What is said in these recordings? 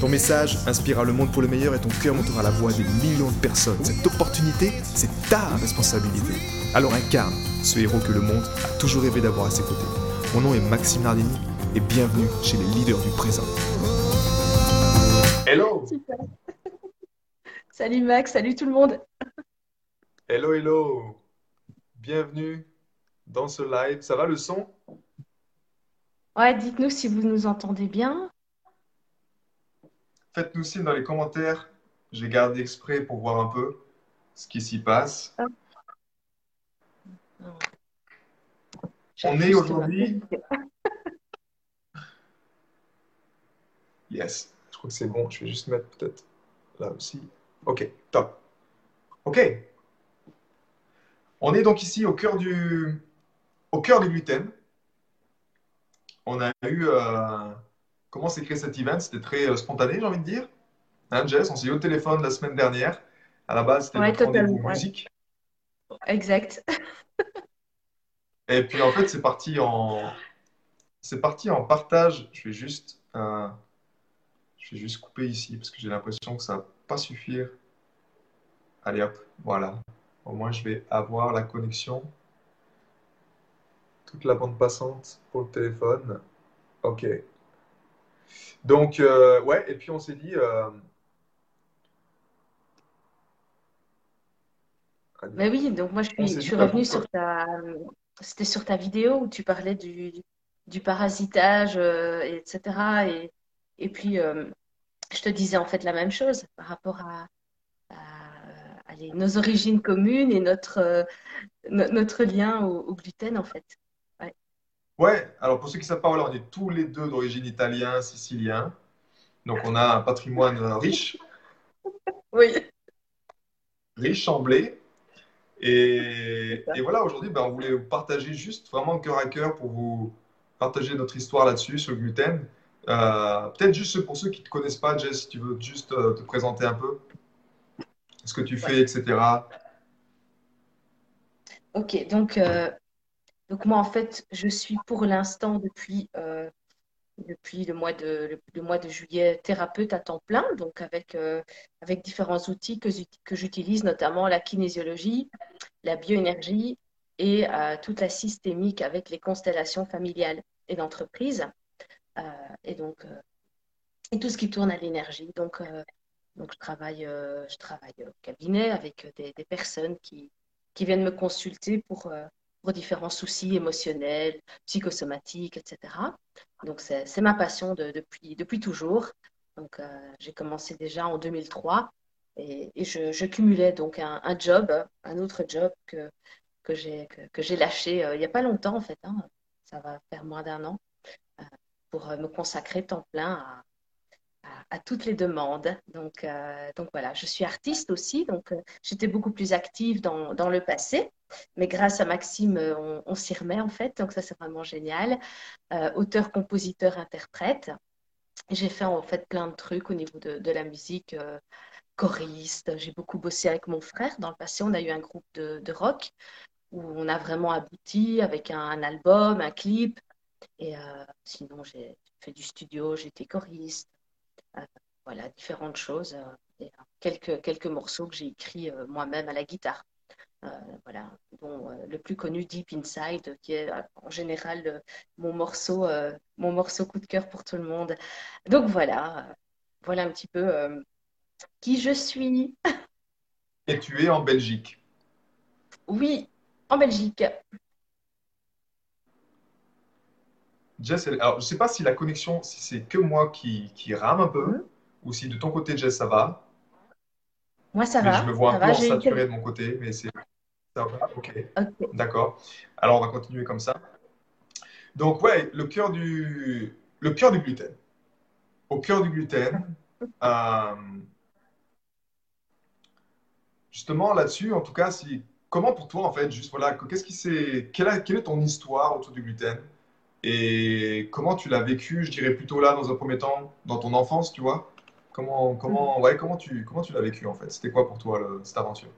Ton message inspirera le monde pour le meilleur et ton cœur montera la voix des millions de personnes. Cette opportunité, c'est ta responsabilité. Alors incarne ce héros que le monde a toujours rêvé d'avoir à ses côtés. Mon nom est Maxime Nardini et bienvenue chez les leaders du présent. Hello Super. Salut Max, salut tout le monde. Hello, hello. Bienvenue dans ce live. Ça va le son? Ouais, dites-nous si vous nous entendez bien. Faites-nous signe dans les commentaires. J'ai gardé exprès pour voir un peu ce qui s'y passe. On est aujourd'hui. Yes, je crois que c'est bon. Je vais juste mettre peut-être là aussi. Ok, top. Ok. On est donc ici au cœur du, au cœur du gluten. On a eu. Euh, comment s'est créé cet event? C'était très euh, spontané, j'ai envie de dire. Hein, Jess, on s'est eu au téléphone la semaine dernière. À la base, c'était ouais, rendez-vous musique. Exact. Et puis en fait, c'est parti en, c'est parti en partage. Je vais juste, euh, je vais juste couper ici parce que j'ai l'impression que ça va pas suffire. Allez hop, voilà. Au moins, je vais avoir la connexion. Toute la bande passante pour le téléphone. Ok. Donc, euh, ouais, et puis on s'est dit. Euh, Mais oui, donc moi je suis, je suis revenue sur ta, c'était sur ta vidéo où tu parlais du, du parasitage, euh, etc. Et, et puis, je te disais en fait la même chose par rapport à, nos origines communes et notre, notre lien au, gluten, en fait. Ouais. alors pour ceux qui ne savent pas, on est tous les deux d'origine italien, sicilien. Donc, on a un patrimoine riche. oui. Riche en blé. Et, voilà, aujourd'hui, ben, on voulait vous partager juste vraiment cœur à cœur pour vous partager notre histoire là-dessus, sur le gluten. Euh, peut-être juste pour ceux qui ne te connaissent pas, Jess, si tu veux juste euh, te présenter un peu, ce que tu fais, etc. Ok, donc, euh, donc moi, en fait, je suis pour l'instant depuis depuis le mois de, le, mois de juillet thérapeute à temps plein, donc avec, euh, avec différents outils que, que j'utilise, notamment la kinésiologie, la bioénergie et euh, toute la systémique avec les constellations familiales et d'entreprise. Euh, et donc, et tout ce qui tourne à l'énergie. Donc, donc je, travaille, je travaille au cabinet avec des, des personnes qui, qui viennent me consulter pour différents soucis émotionnels, psychosomatiques, etc. Donc, c'est ma passion de, depuis, toujours. Donc, euh, j'ai commencé déjà en 2003 et, je, cumulais donc un, job, un autre job que, que j'ai que, lâché euh, il n'y a pas longtemps, en fait. Hein. ça va faire moins d'un an euh, pour me consacrer temps plein à, toutes les demandes. Donc, voilà, je suis artiste aussi, donc j'étais beaucoup plus active dans, le passé, mais grâce à Maxime, euh, on, s'y remet en fait, donc ça c'est vraiment génial. auteur, compositeur, interprète. J'ai fait en fait plein de trucs au niveau de, la musique, choriste. J'ai beaucoup bossé avec mon frère. Dans le passé, on a eu un groupe de, rock où on a vraiment abouti avec un, album, un clip. Et sinon, j'ai fait du studio, j'étais choriste, euh, voilà, différentes choses. Euh, et quelques, quelques morceaux que j'ai écrits euh, moi-même à la guitare. Voilà, dont le plus connu Deep Inside, qui est en général mon morceau, mon morceau coup de cœur pour tout le monde. Donc voilà, voilà un petit peu qui je suis. Et tu es en Belgique Oui, en Belgique. Jess, alors je ne sais pas si la connexion, si c'est que moi qui, qui rame un peu, ou si de ton côté, Jess, ça va. Moi, ça va. Je me vois un peu saturé de mon côté, mais c'est. Ça va, ok. D'accord. Alors, on va continuer comme ça. Donc, ouais, le cœur du, le cœur du gluten. Au cœur du gluten, euh, justement, là-dessus, en tout cas, si, comment pour toi, en fait, juste voilà, qu'est-ce qui c'est, quelle, quelle est ton histoire autour du gluten? Et comment tu l'as vécu, je dirais plutôt là, dans un premier temps, dans ton enfance, tu vois? Comment, comment, ouais, comment tu, comment tu l'as vécu, en fait? C'était quoi pour toi, cette aventure?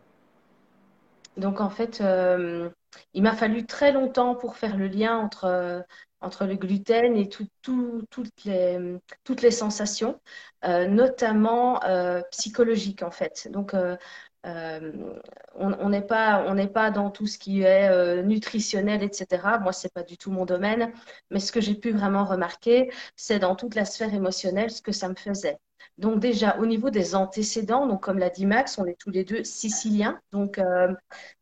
Donc, en fait, euh, il m'a fallu très longtemps pour faire le lien entre, entre le gluten et tout, toutes, les, toutes les sensations, euh, notamment euh, psychologiques, en fait. Donc, euh, on n'est pas, on n'est pas dans tout ce qui est euh, nutritionnel, etc. Moi, c'est pas du tout mon domaine. Mais ce que j'ai pu vraiment remarquer, c'est dans toute la sphère émotionnelle ce que ça me faisait. Donc déjà, au niveau des antécédents, donc comme l'a dit Max, on est tous les deux siciliens. Donc euh,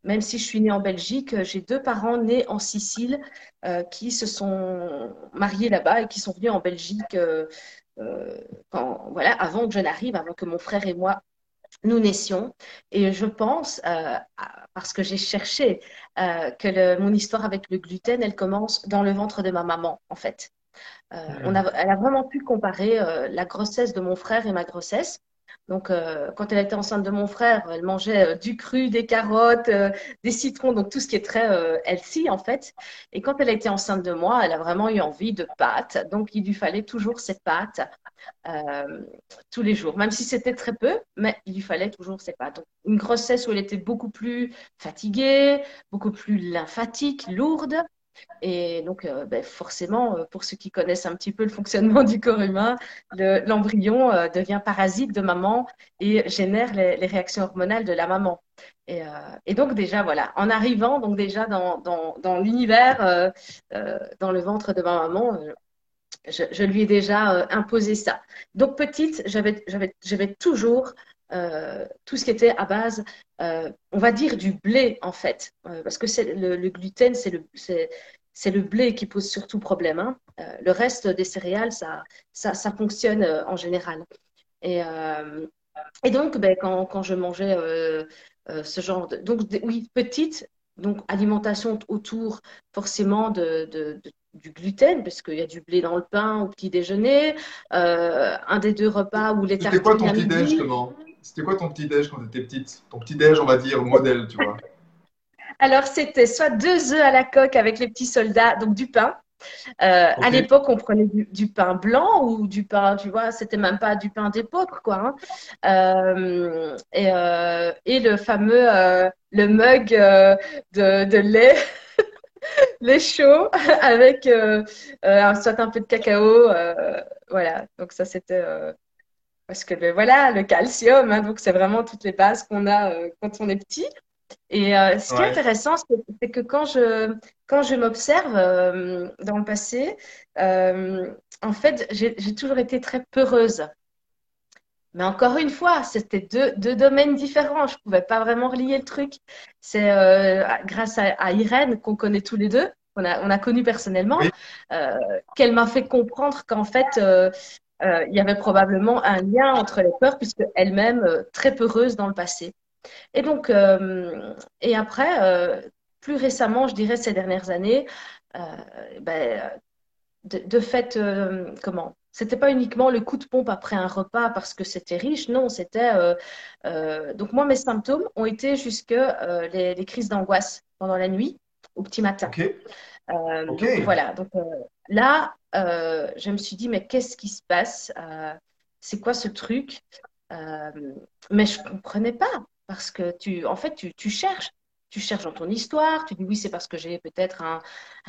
même si je suis née en Belgique, j'ai deux parents nés en Sicile qui se sont mariés là-bas et qui sont venus en Belgique avant que je n'arrive, avant que mon frère et moi nous naissions. Et je pense, euh, parce que j'ai cherché, euh, que mon histoire avec le gluten, elle commence dans le ventre de ma maman, en fait. Euh, on a, elle a vraiment pu comparer la grossesse de mon frère et ma grossesse. Donc, quand elle était enceinte de mon frère, elle mangeait du cru, des carottes, des citrons, donc tout ce qui est très healthy en fait. Et quand elle été enceinte de moi, elle a vraiment eu envie de pâtes. Donc, il lui fallait toujours ces pâtes euh, tous les jours, même si c'était très peu, mais il lui fallait toujours ses pâtes. une grossesse où elle était beaucoup plus fatiguée, beaucoup plus lymphatique, lourde. Et donc, euh, ben, forcément, euh, pour ceux qui connaissent un petit peu le fonctionnement du corps humain, l'embryon devient parasite de maman et génère les, réactions hormonales de la maman. Et, donc déjà, voilà, en arrivant donc déjà dans, l'univers, dans le ventre de ma maman, je, lui ai déjà euh, imposé ça. Donc petite, j'avais toujours euh, tout ce qui était à base, euh, on va dire du blé en fait, parce que le, le, gluten, c'est le, le blé qui pose surtout problème. Hein. le reste des céréales, ça, ça, ça fonctionne en général. Et, et donc, ben, quand, quand, je mangeais ce genre de... Donc, oui, petite, donc alimentation autour forcément de, de, du gluten, parce qu'il y a du blé dans le pain au petit déjeuner, euh, un des deux repas où les tartines. C'était quoi ton petit déj justement? C'était quoi ton petit déj quand tu étais petite? Ton petit déj, on va dire modèle, tu vois Alors c'était soit deux œufs à la coque avec les petits soldats, donc du pain. Euh, à l'époque, on prenait du, pain blanc ou du pain, tu vois, c'était même pas du pain d'époque, quoi. Hein. Euh, et, et, le fameux le mug de, de lait les chauds avec euh, euh, soit un peu de cacao. Euh, voilà, donc ça c'était parce que ben, voilà, le calcium, hein, donc c'est vraiment toutes les bases qu'on a quand on est petit. Et ce qui est intéressant, c'est que quand je, quand je m'observe dans le passé, en fait, j'ai toujours été très peureuse. Mais encore une fois, c'était deux, deux, domaines différents. Je ne pouvais pas vraiment relier le truc. C'est euh, grâce à, Irène, qu'on connaît tous les deux, qu'on a, on a connu personnellement, euh, qu'elle m'a fait comprendre qu'en fait, euh, il y avait probablement un lien entre les peurs, puisque elle-même, très peureuse dans le passé. Et donc, et après, plus récemment, je dirais ces dernières années, ben, de, de, fait, comment c'était pas uniquement le coup de pompe après un repas parce que c'était riche, non, c'était. Euh, euh, donc, moi, mes symptômes ont été jusque euh, les, crises d'angoisse pendant la nuit, au petit matin. Donc, voilà. Donc, là, je me suis dit, mais qu'est-ce qui se passe? C'est quoi ce truc? Mais je comprenais pas parce que tu, en fait, tu, cherches tu cherches dans ton histoire, tu dis oui, c'est parce que j'ai peut-être un,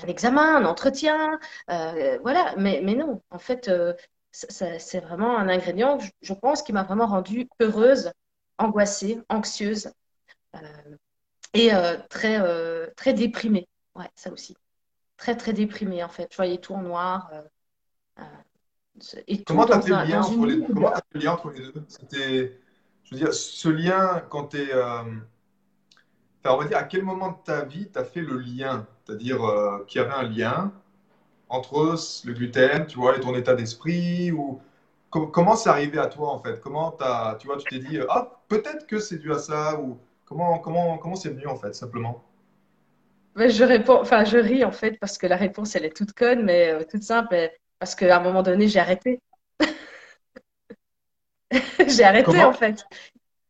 examen, un entretien, euh, voilà, mais, mais non, en fait, euh, c'est vraiment un ingrédient, je, pense, qui m'a vraiment rendue heureuse, angoissée, anxieuse euh, et très, très déprimée. Ouais, ça aussi. Très, très déprimée, en fait. Je voyais tout en noir. et comment tu as fait le lien entre les, deux? C'était, je veux dire, ce lien quand tu es on va dire, à quel moment de ta vie tu as fait le lien? C'est-à-dire euh, qu'il y avait un lien entre le gluten, tu vois, et ton état d'esprit ou comment c'est arrivé à toi en fait? Comment as, tu vois, tu t'es dit ah peut-être que c'est dû à ça ou comment comment comment c'est venu en fait simplement? Mais je réponds, enfin je ris en fait parce que la réponse elle est toute conne mais euh, toute simple parce qu'à un moment donné j'ai arrêté. j'ai arrêté en fait.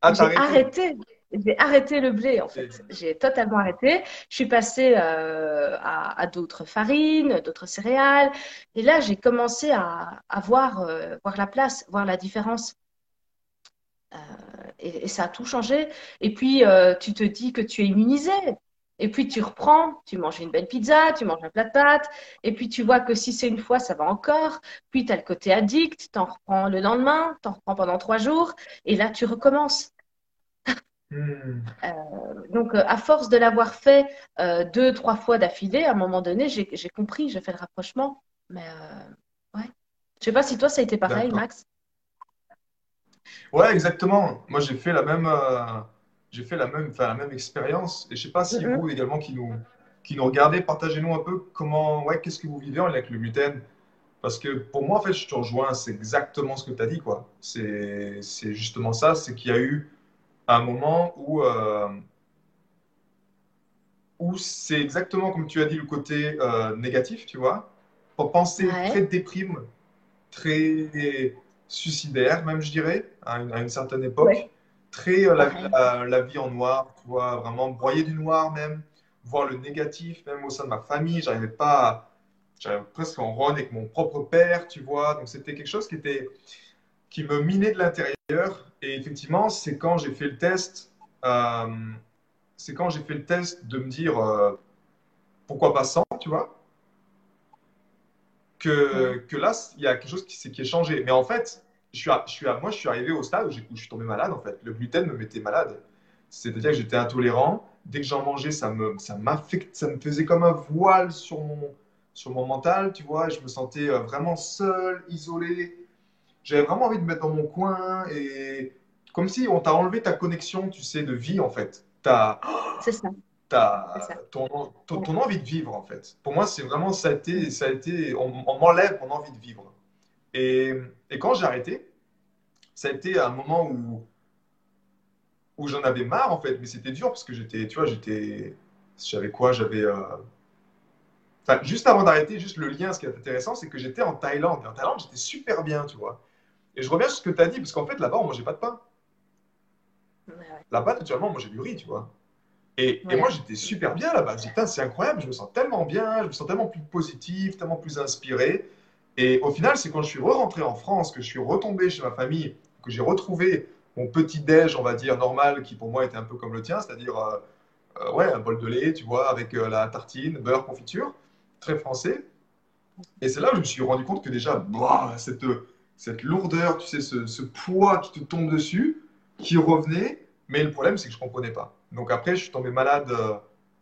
Ah, j'ai arrêté. j'ai arrêté le blé en fait. J'ai totalement arrêté. Je suis passée euh, à, d'autres farines, d'autres céréales. Et là, j'ai commencé à, voir, euh, voir la place, voir la différence. Euh, et, ça a tout changé. Et puis, tu te dis que tu es immunisé. Et puis tu reprends, tu manges une belle pizza, tu manges un plat de pâtes, et puis tu vois que si c'est une fois, ça va encore. Puis tu as le côté addict, tu en reprends le lendemain, tu en reprends pendant trois jours, et là tu recommences. Hmm. Euh, donc, euh, à force de l'avoir fait euh, deux, trois fois d'affilée, à un moment donné, j'ai compris, j'ai fait le rapprochement. Mais ouais. Je sais pas si toi, ça a été pareil, Max. Ouais, exactement. Moi, j'ai fait la même j'ai fait la même, la même expérience. Et je sais pas si vous également qui nous, qui nous regardez, partagez-nous un peu comment, ouais, qu'est-ce que vous vivez avec le gluten. Parce que pour moi, en fait, je te rejoins, c'est exactement ce que tu as dit, quoi. C'est justement ça, c'est qu'il y a eu un moment où, euh, où c'est exactement comme tu as dit, le côté euh, négatif, tu vois. Pour penser très déprime, très suicidaire, même, je dirais, à une, certaine époque très euh, la, vie en noir, tu vois, vraiment broyer du noir même, voir le négatif même au sein de ma famille. J'arrivais pas, j'arrivais presque en run avec mon propre père, tu vois. Donc c'était quelque chose qui était, qui me minait de l'intérieur. Et effectivement, c'est quand j'ai fait le test, euh, c'est quand j'ai fait le test de me dire euh, pourquoi pas sans, tu vois. Que, que là, il y a quelque chose qui, qui est changé. Mais en fait, je suis, je suis moi, je suis arrivé au stade où, je suis tombé malade, en fait. Le gluten me mettait malade. C'est-à-dire que j'étais intolérant. Dès que j'en mangeais, ça me, ça ça me faisait comme un voile sur mon, sur mon mental, tu vois. Je me sentais euh, vraiment seul, isolé. J'avais vraiment envie de me mettre dans mon coin et comme si on t'a enlevé ta connexion, tu sais, de vie, en fait. C'est ça. ton, ton, envie de vivre, en fait. Pour moi, c'est vraiment, ça a été, ça a été on, on m'enlève mon envie de vivre. Et, et quand j'ai arrêté, ça a été un moment où, où j'en avais marre, en fait. Mais c'était dur parce que j'étais, tu vois, j'étais. J'avais quoi? J'avais. Euh, enfin, juste avant d'arrêter, juste le lien, ce qui est intéressant, c'est que j'étais en Thaïlande. Et en Thaïlande, j'étais super bien, tu vois. Et je reviens sur ce que tu as dit, parce qu'en fait, là-bas, on mangeait pas de pain. Là-bas, naturellement, on mangeait du riz, tu vois. Et, et moi, j'étais super bien là-bas. Je c'est incroyable, je me sens tellement bien, je me sens tellement plus positif, tellement plus inspiré. Et au final, c'est quand je suis re-rentré en France, que je suis retombé chez ma famille, que j'ai retrouvé mon petit déj, on va dire, normal, qui pour moi était un peu comme le tien, c'est-à-dire euh, euh, ouais, un bol de lait, tu vois, avec euh, la tartine, beurre, confiture, très français. Et c'est là où je me suis rendu compte que déjà, bah, cette, cette lourdeur, tu sais, ce, ce, poids qui te tombe dessus, qui revenait, mais le problème, c'est que je ne comprenais pas. Donc après, je suis tombé malade,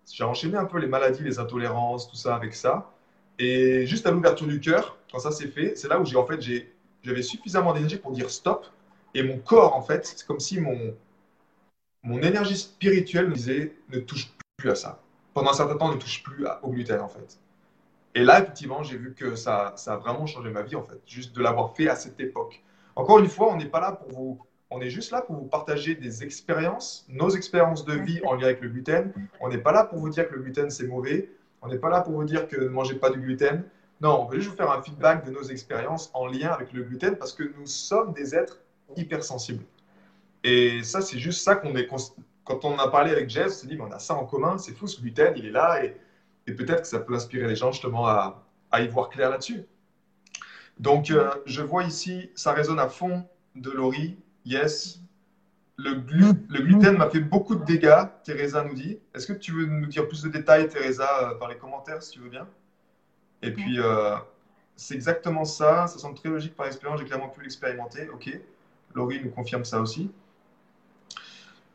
j'ai enchaîné un peu les maladies, les intolérances, tout ça avec ça. Et juste à l'ouverture du cœur, quand ça s'est fait, c'est là où j'ai en fait j'avais suffisamment d'énergie pour dire stop. Et mon corps, en fait, c'est comme si mon, mon énergie spirituelle me disait ne touche plus à ça. Pendant un certain temps, ne touche plus au gluten, en fait. Et là, effectivement, j'ai vu que ça, ça a vraiment changé ma vie, en fait, juste de l'avoir fait à cette époque. Encore une fois, on n'est pas là pour vous. On est juste là pour vous partager des expériences, nos expériences de vie en lien avec le gluten. On n'est pas là pour vous dire que le gluten c'est mauvais. On n'est pas là pour vous dire que ne mangez pas du gluten. Non, on veut juste vous faire un feedback de nos expériences en lien avec le gluten parce que nous sommes des êtres hypersensibles. Et ça, c'est juste ça qu'on est. Quand on a parlé avec Jess, on s'est dit, mais on a ça en commun, c'est fou, ce gluten, il est là et, peut-être que ça peut inspirer les gens justement à, y voir clair là-dessus. Donc, euh, je vois ici, ça résonne à fond de Laurie. Yes, le, gluten m'a fait beaucoup de dégâts, Teresa nous dit. Est-ce que tu veux nous dire plus de détails, Teresa, euh, dans les commentaires, si tu veux bien? Et puis, euh, c'est exactement ça. Ça semble très logique par expérience. J'ai clairement pu l'expérimenter. OK. Laurie nous confirme ça aussi.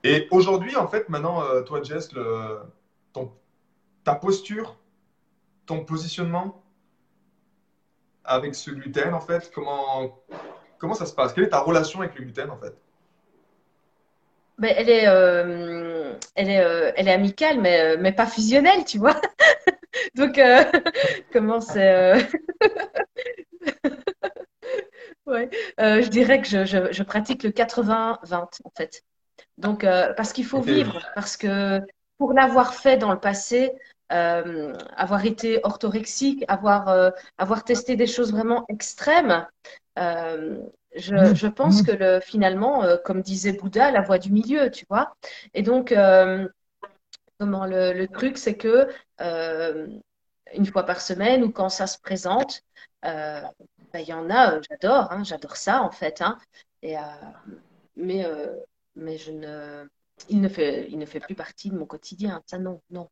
Et aujourd'hui, en fait, maintenant, euh, toi, Jess, ton, ta posture, ton positionnement avec ce gluten, en fait, comment, comment ça se passe? Quelle est ta relation avec le gluten, en fait? Mais elle est, euh, elle est, euh, elle est amicale, mais, euh, mais pas fusionnelle, tu vois. Donc, comment c'est ouais. je dirais que je, je, je pratique le 80-20 en fait. Donc, parce qu'il faut vivre, parce que pour l'avoir fait dans le passé, avoir été orthorexique, avoir, avoir testé des choses vraiment extrêmes, je, je, pense que le, finalement, comme disait Bouddha, la voie du milieu, tu vois. Et donc, comment le, le truc, c'est que une fois par semaine ou quand ça se présente, ben, il y en a, j'adore, hein, j'adore ça en fait. Hein, et, mais, mais je ne, il ne fait, il ne fait plus partie de mon quotidien. Ça, non, non.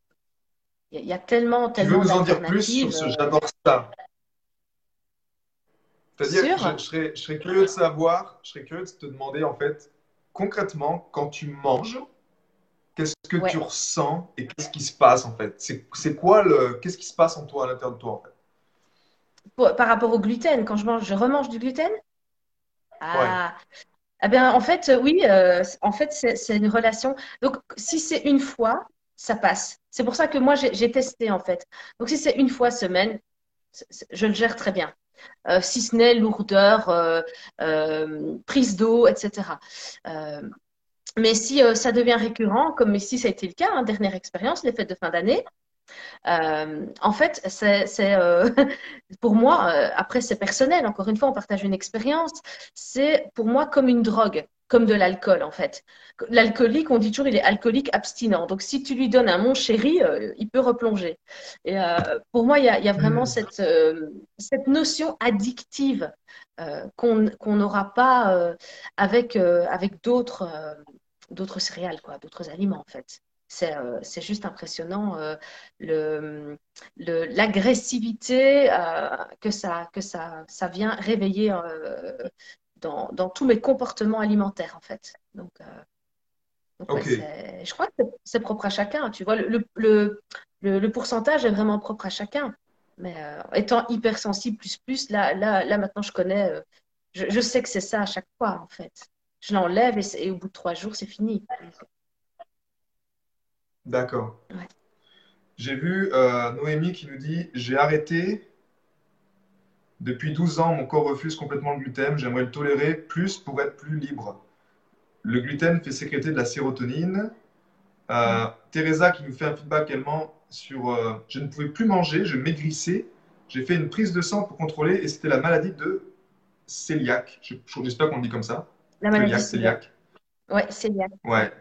Il y, a tellement, tellement. Tu veux nous en dire plus sur ce j'adore ça? C'est-à-dire, je, je, serais, je serais curieux de savoir, je serais curieux de te demander en fait, concrètement, quand tu manges, qu'est-ce que tu ressens et qu'est-ce qui se passe en fait? C'est quoi le, qu'est-ce qui se passe en toi, à l'intérieur de toi en fait? Par rapport au gluten, quand je mange, je remange du gluten? Ah, eh bien, en fait, oui, euh, en fait, c'est une relation. Donc, si c'est une fois, ça passe. C'est pour ça que moi, j'ai testé, en fait. Donc, si c'est une fois semaine, je le gère très bien. Euh, si ce n'est lourdeur, euh, prise d'eau, etc. mais si ça devient récurrent, comme ici ça a été le cas, hein, dernière expérience, les fêtes de fin d'année, euh, en fait, c'est euh, pour moi, euh, après c'est personnel, encore une fois, on partage une expérience, c'est pour moi comme une drogue, comme de l'alcool en fait. L'alcoolique, on dit toujours, il est alcoolique abstinent. Donc si tu lui donnes un mon chéri, il peut replonger. Et pour moi, il y a, vraiment hmm. cette, cette notion addictive qu'on n'aura pas avec, avec d'autres d'autres céréales, quoi, d'autres aliments en fait. Euh, c'est juste impressionnant euh, l'agressivité euh, que, ça, que ça, ça vient réveiller dans, dans, tous mes comportements alimentaires, en fait. Donc, je crois que c'est propre à chacun. Tu vois, le, le, le, pourcentage est vraiment propre à chacun. Mais étant hypersensible plus plus, là, là, là maintenant je connais, je, je, sais que c'est ça à chaque fois, en fait. Je l'enlève et, et, au bout de trois jours, c'est fini. D'accord. J'ai vu euh, Noémie qui nous dit J'ai arrêté. Depuis 12 ans, mon corps refuse complètement le gluten. J'aimerais le tolérer plus pour être plus libre. Le gluten fait sécréter de la sérotonine. Euh, Teresa qui nous fait un feedback également sur euh, Je ne pouvais plus manger, je maigrissais. J'ai fait une prise de sang pour contrôler et c'était la maladie de cœliaque. J'espère qu'on le dit comme ça. La maladie de cœliaque. Ouais, cœliaque. Ouais.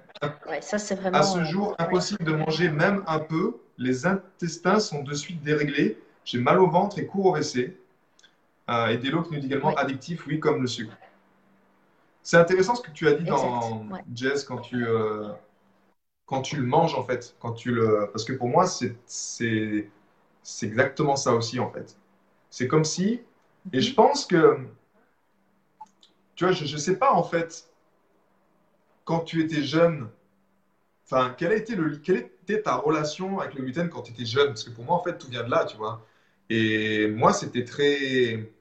ça, c'est vraiment. À ce jour, impossible de manger même un peu. Les intestins sont de suite déréglés. J'ai mal au ventre et cours au WC. Euh, et Delo qui nous dit également addictif, oui, comme le sucre. C'est intéressant ce que tu as dit dans Jess quand tu, euh, quand tu le manges en fait. Quand tu le... Parce que pour moi, c'est exactement ça aussi en fait. C'est comme si. Et je pense que. Tu vois, je ne sais pas en fait quand tu étais jeune, enfin, quelle, a été le, quelle était ta relation avec le gluten quand tu étais jeune? Parce que pour moi, en fait, tout vient de là, tu vois. Et moi, c'était très.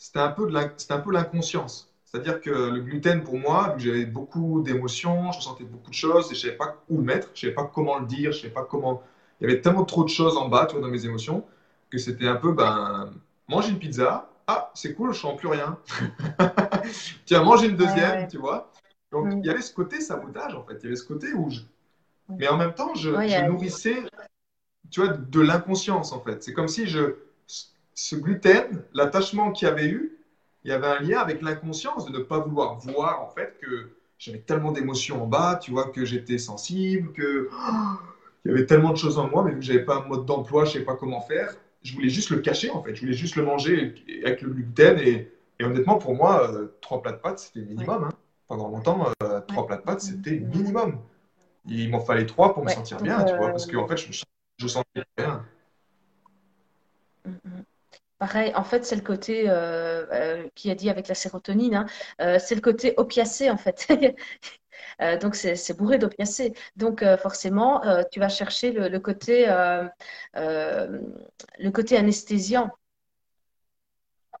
C'était un peu l'inconscience. C'est-à-dire que le gluten, pour moi, j'avais beaucoup d'émotions, je sentais beaucoup de choses et je ne savais pas où le mettre, je ne savais pas comment le dire, je ne savais pas comment. Il y avait tellement trop de choses en bas, tu vois, dans mes émotions, que c'était un peu, ben, manger une pizza, ah, c'est cool, je sens plus rien. Tiens, manger une deuxième, tu vois. Donc, mm. il y avait ce côté sabotage, en fait. Il y avait ce côté où je... Mais en même temps, je, nourrissais, tu vois, de l'inconscience, en fait. C'est comme si je... Ce gluten, l'attachement qu'il y avait eu, il y avait un lien avec l'inconscience de ne pas vouloir voir, en fait, que j'avais tellement d'émotions en bas, tu vois, que j'étais sensible, que... il y avait tellement de choses en moi, mais vu que j'avais pas un mode d'emploi, je ne savais pas comment faire, je voulais juste le cacher, en fait. Je voulais juste le manger avec le gluten. Et, honnêtement, pour moi, euh, trois plats de pâtes, c'était minimum. Hein pendant longtemps, euh, trois plats de pâtes, c'était minimum. Il m'en fallait trois pour me sentir bien, tu vois, parce qu'en fait, je, je sentais bien. Mm, mm. Pareil, en fait, c'est le côté euh, euh, qui a dit avec la sérotonine, hein, c'est le côté opiacé en fait. donc c'est bourré d'opiacés. Donc forcément, tu vas chercher le, le côté, le côté anesthésiant.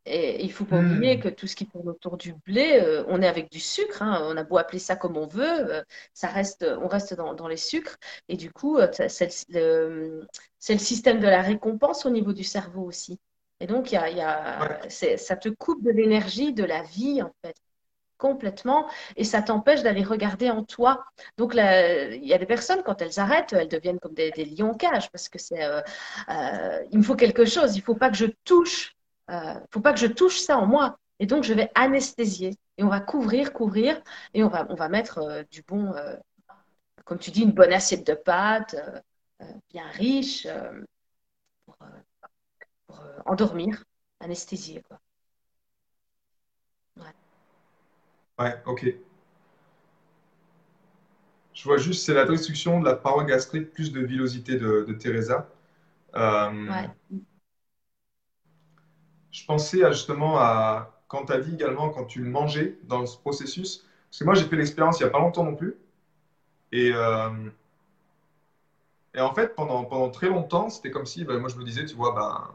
Et il faut pas oublier hmm. que tout ce qui tourne autour du blé, euh, on est avec du sucre. Hein. on a beau appeler ça comme on veut, euh, ça reste, on reste dans, les sucres. Et du coup, euh, c'est le, le, système de la récompense au niveau du cerveau aussi. Et donc, y a, y a, ça te coupe de l'énergie, de la vie, en fait complètement et ça t'empêche d'aller regarder en toi. Donc il y a des personnes quand elles arrêtent, elles deviennent comme des, lions cage parce que c'est il me faut quelque chose, il faut pas que je touche euh, faut pas que je touche ça en moi. Et donc, je vais anesthésier. Et on va couvrir, couvrir. Et on va, on va mettre euh, du bon, euh, comme tu dis, une bonne assiette de pâtes, euh, bien riche, pour endormir, anesthésier. Quoi. Ouais. ouais, ok. Je vois juste, c'est la destruction de la paroi gastrique plus de villosité de, de Teresa. ouais. Je pensais justement à quand tu as dit également, quand tu mangeais dans ce processus, parce que moi j'ai fait l'expérience il n'y a pas longtemps non plus. Et, euh, et en fait, pendant, pendant très longtemps, c'était comme si, ben, moi je me disais, tu vois, ben,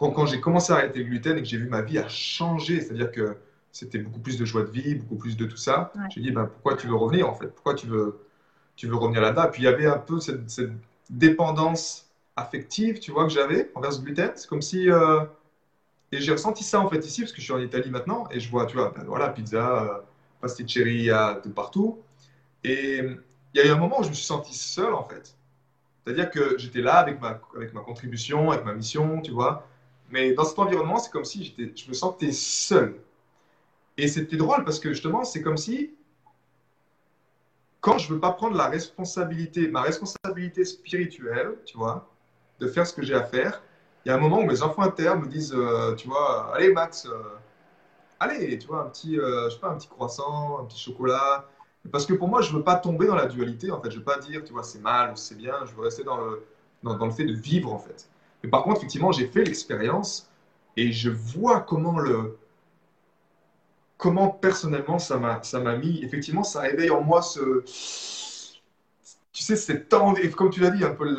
quand, quand j'ai commencé à arrêter le gluten et que j'ai vu ma vie à changer, c'est-à-dire que c'était beaucoup plus de joie de vie, beaucoup plus de tout ça, j'ai dit, ben, pourquoi tu veux revenir en fait? Pourquoi tu veux, tu veux revenir là-bas? Puis il y avait un peu cette, cette, dépendance affective, tu vois, que j'avais envers ce gluten. C'est comme si. Euh, et j'ai ressenti ça en fait ici, parce que je suis en Italie maintenant, et je vois, tu vois, ben, voilà, pizza, euh, pasticceria, de partout. Et il y a eu un moment où je me suis senti seul en fait. C'est-à-dire que j'étais là avec ma, avec ma contribution, avec ma mission, tu vois. Mais dans cet environnement, c'est comme si je me sentais seul. Et c'était drôle parce que justement, c'est comme si, quand je ne veux pas prendre la responsabilité, ma responsabilité spirituelle, tu vois, de faire ce que j'ai à faire, il y a un moment où mes enfants internes me disent, euh, tu vois, allez Max, euh, allez, tu vois, un petit, euh, je sais pas, un petit croissant, un petit chocolat. Parce que pour moi, je veux pas tomber dans la dualité, en fait. Je veux pas dire, tu vois, c'est mal ou c'est bien. Je veux rester dans le, dans, le fait de vivre, en fait. Mais par contre, effectivement, j'ai fait l'expérience et je vois comment le, comment personnellement ça m'a, ça m'a mis. Effectivement, ça réveille en moi ce, tu sais, cette envie, comme tu l'as dit, un peu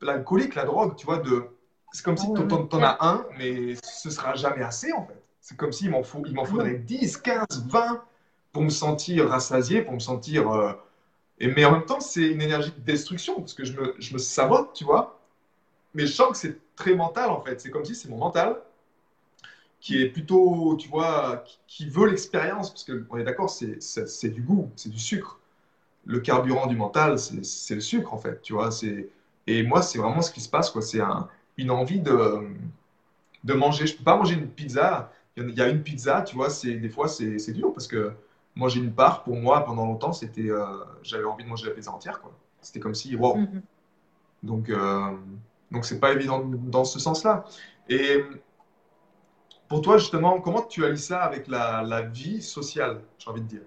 l'alcoolique, la drogue, tu vois, de c'est comme si tu en, as un, mais ce sera jamais assez en fait. C'est comme s'il m'en faut, il m'en faudrait 10, 15, 20 pour me sentir rassasié, pour me sentir. Euh, et, mais en même temps, c'est une énergie de destruction parce que je me, je me sabote, tu vois. Mais je sens que c'est très mental en fait. C'est comme si c'est mon mental qui est plutôt, tu vois, qui, veut l'expérience parce qu'on est d'accord, c'est du goût, c'est du sucre. Le carburant du mental, c'est le sucre en fait, tu vois. Et moi, c'est vraiment ce qui se passe, quoi. C'est un une envie de, de manger. Je peux pas manger une pizza. Il y a une pizza, tu vois, c'est des fois c'est dur parce que manger une part pour moi pendant longtemps c'était euh, j'avais envie de manger la pizza entière quoi. C'était comme si wow. Mm-hmm. Donc euh, donc c'est pas évident dans ce sens-là. Et pour toi justement, comment tu allies ça avec la, vie sociale, j'ai envie de dire?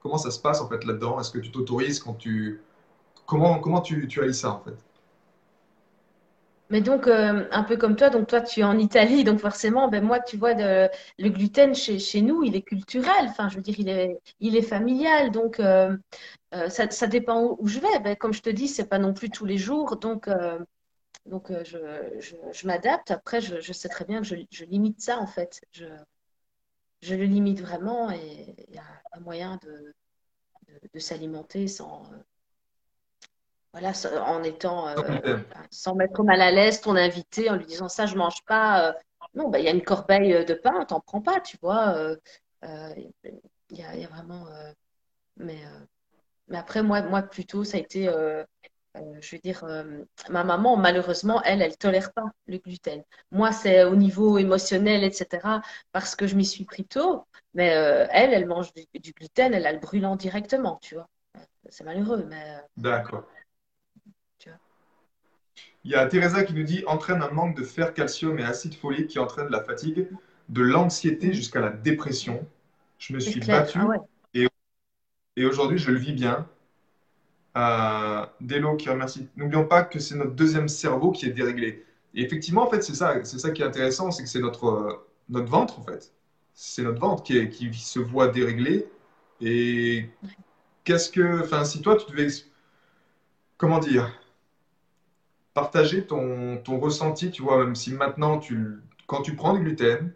Comment ça se passe en fait là-dedans? Est-ce que tu t'autorises quand tu comment comment tu, tu allies ça en fait? Mais donc, euh, un peu comme toi, donc toi, tu es en Italie, donc forcément, ben moi, tu vois, le gluten chez, chez nous, il est culturel. Enfin, je veux dire, il est, il est familial. Donc, euh, euh, ça, ça, dépend où, je vais. Ben, comme je te dis, c'est pas non plus tous les jours. Donc, donc je, je, je m'adapte. Après, je, je, sais très bien que je, limite ça, en fait. Je, je le limite vraiment et il y a un moyen de, de, de s'alimenter sans voilà, en étant, euh, sans mettre mal à l'aise ton invité, en lui disant ça, je mange pas. Euh, non, bah, il y a une corbeille euh, de pain, t'en prends pas, tu vois. Il y, a, vraiment. mais, mais après, moi, moi, plutôt, ça a été. Je veux dire, ma maman, malheureusement, elle, elle tolère pas le gluten. Moi, c'est au niveau émotionnel, etc., parce que je m'y suis pris tôt. Mais elle, elle mange du, du, gluten, elle a le brûlant directement, tu vois. C'est malheureux, mais. D'accord. Il y a Teresa qui nous dit entraîne un manque de fer, calcium et acide folique qui entraîne la fatigue, de l'anxiété jusqu'à la dépression. Je me suis battu ah et, et aujourd'hui je le vis bien. Euh, Delo qui remercie. N'oublions pas que c'est notre deuxième cerveau qui est déréglé. Et effectivement, en fait, c'est ça, c'est ça qui est intéressant, c'est que c'est notre, notre ventre, en fait. C'est notre ventre qui, qui se voit déréglé. Et qu'est-ce que, enfin, si toi, tu devais, comment dire, partager ton, ton, ressenti, tu vois, même si maintenant, tu, quand tu prends du gluten,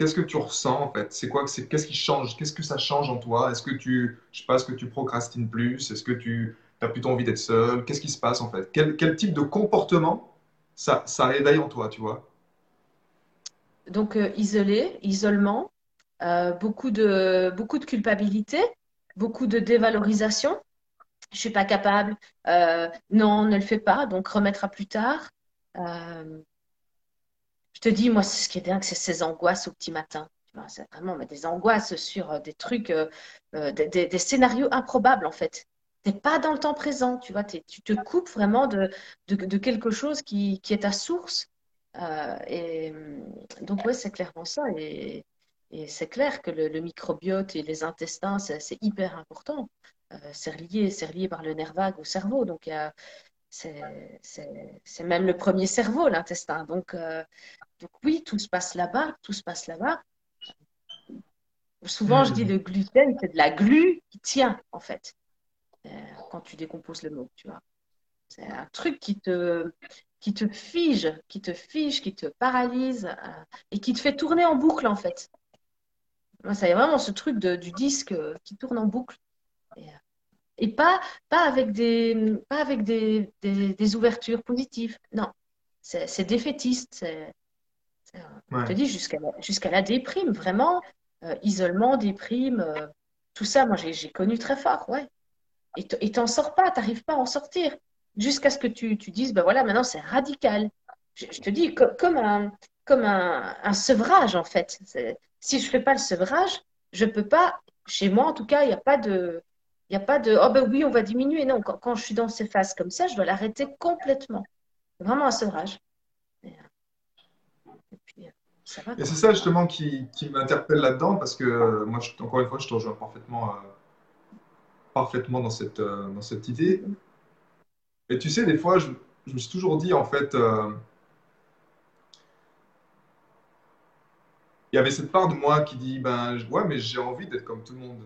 qu'est-ce que tu ressens en fait? C'est quoi Qu'est-ce qui change? Qu'est-ce que ça change en toi? Est-ce que tu, je sais pas, est-ce que tu procrastines plus? Est-ce que tu as plutôt envie d'être seul? Qu'est-ce qui se passe en fait? Quel, type de comportement ça, ça réveille en toi, tu vois? Donc euh, isolé, isolement, euh, beaucoup, de, beaucoup de culpabilité, beaucoup de dévalorisation. Je suis pas capable, euh, non, ne le fais pas, donc remettra plus tard. Je te dis, moi, ce qui est dingue, c'est ces angoisses au petit matin. c'est vraiment des angoisses sur des trucs, des, scénarios improbables en fait. Tu n'es pas dans le temps présent, tu vois, tu te coupes vraiment de, de, quelque chose qui, qui, est ta source. et donc, ouais, c'est clairement ça. Et, c'est clair que le, microbiote et les intestins, c'est hyper important. Euh, c'est relié, par le nerf vague au cerveau. Donc, c'est même le premier cerveau, l'intestin. Donc, euh, donc, oui, tout se passe là-bas, tout se passe là-bas. Souvent, je dis le gluten, c'est de la glu qui tient, en fait, euh, quand tu décomposes le mot, tu vois. C'est un truc qui te, fige, qui te fige, qui te paralyse et qui te fait tourner en boucle, en fait. Ça y a vraiment ce truc du disque euh, qui tourne en boucle. Et, euh, pas, avec, des, pas avec ouvertures positives. Non, c'est défaitiste. Je te dis, jusqu'à la déprime, vraiment. Euh, isolement, déprime, tout ça, moi, j'ai connu très fort, ouais. Et t'en sors pas, t'arrives pas à en sortir. Jusqu'à ce que tu, tu dises, ben voilà, maintenant c'est radical. Je, te dis, comme, comme, un, comme un, un sevrage, en fait si je fais pas le sevrage, je peux pas, chez moi en tout cas, il n'y a pas de, il a pas de, oh ben oui, on va diminuer. Non, quand, je suis dans ces phases comme ça, je dois l'arrêter complètement. Vraiment un sevrage. Et, puis, ça va, et c'est ça justement qui, qui m'interpelle là-dedans parce que euh, moi, je, encore une fois, je te rejoins parfaitement, euh, parfaitement dans cette, euh, dans cette idée. Et tu sais, des fois, je, je, me suis toujours dit en fait, il y avait cette part de moi qui dit ben ouais mais j'ai envie d'être comme tout le monde.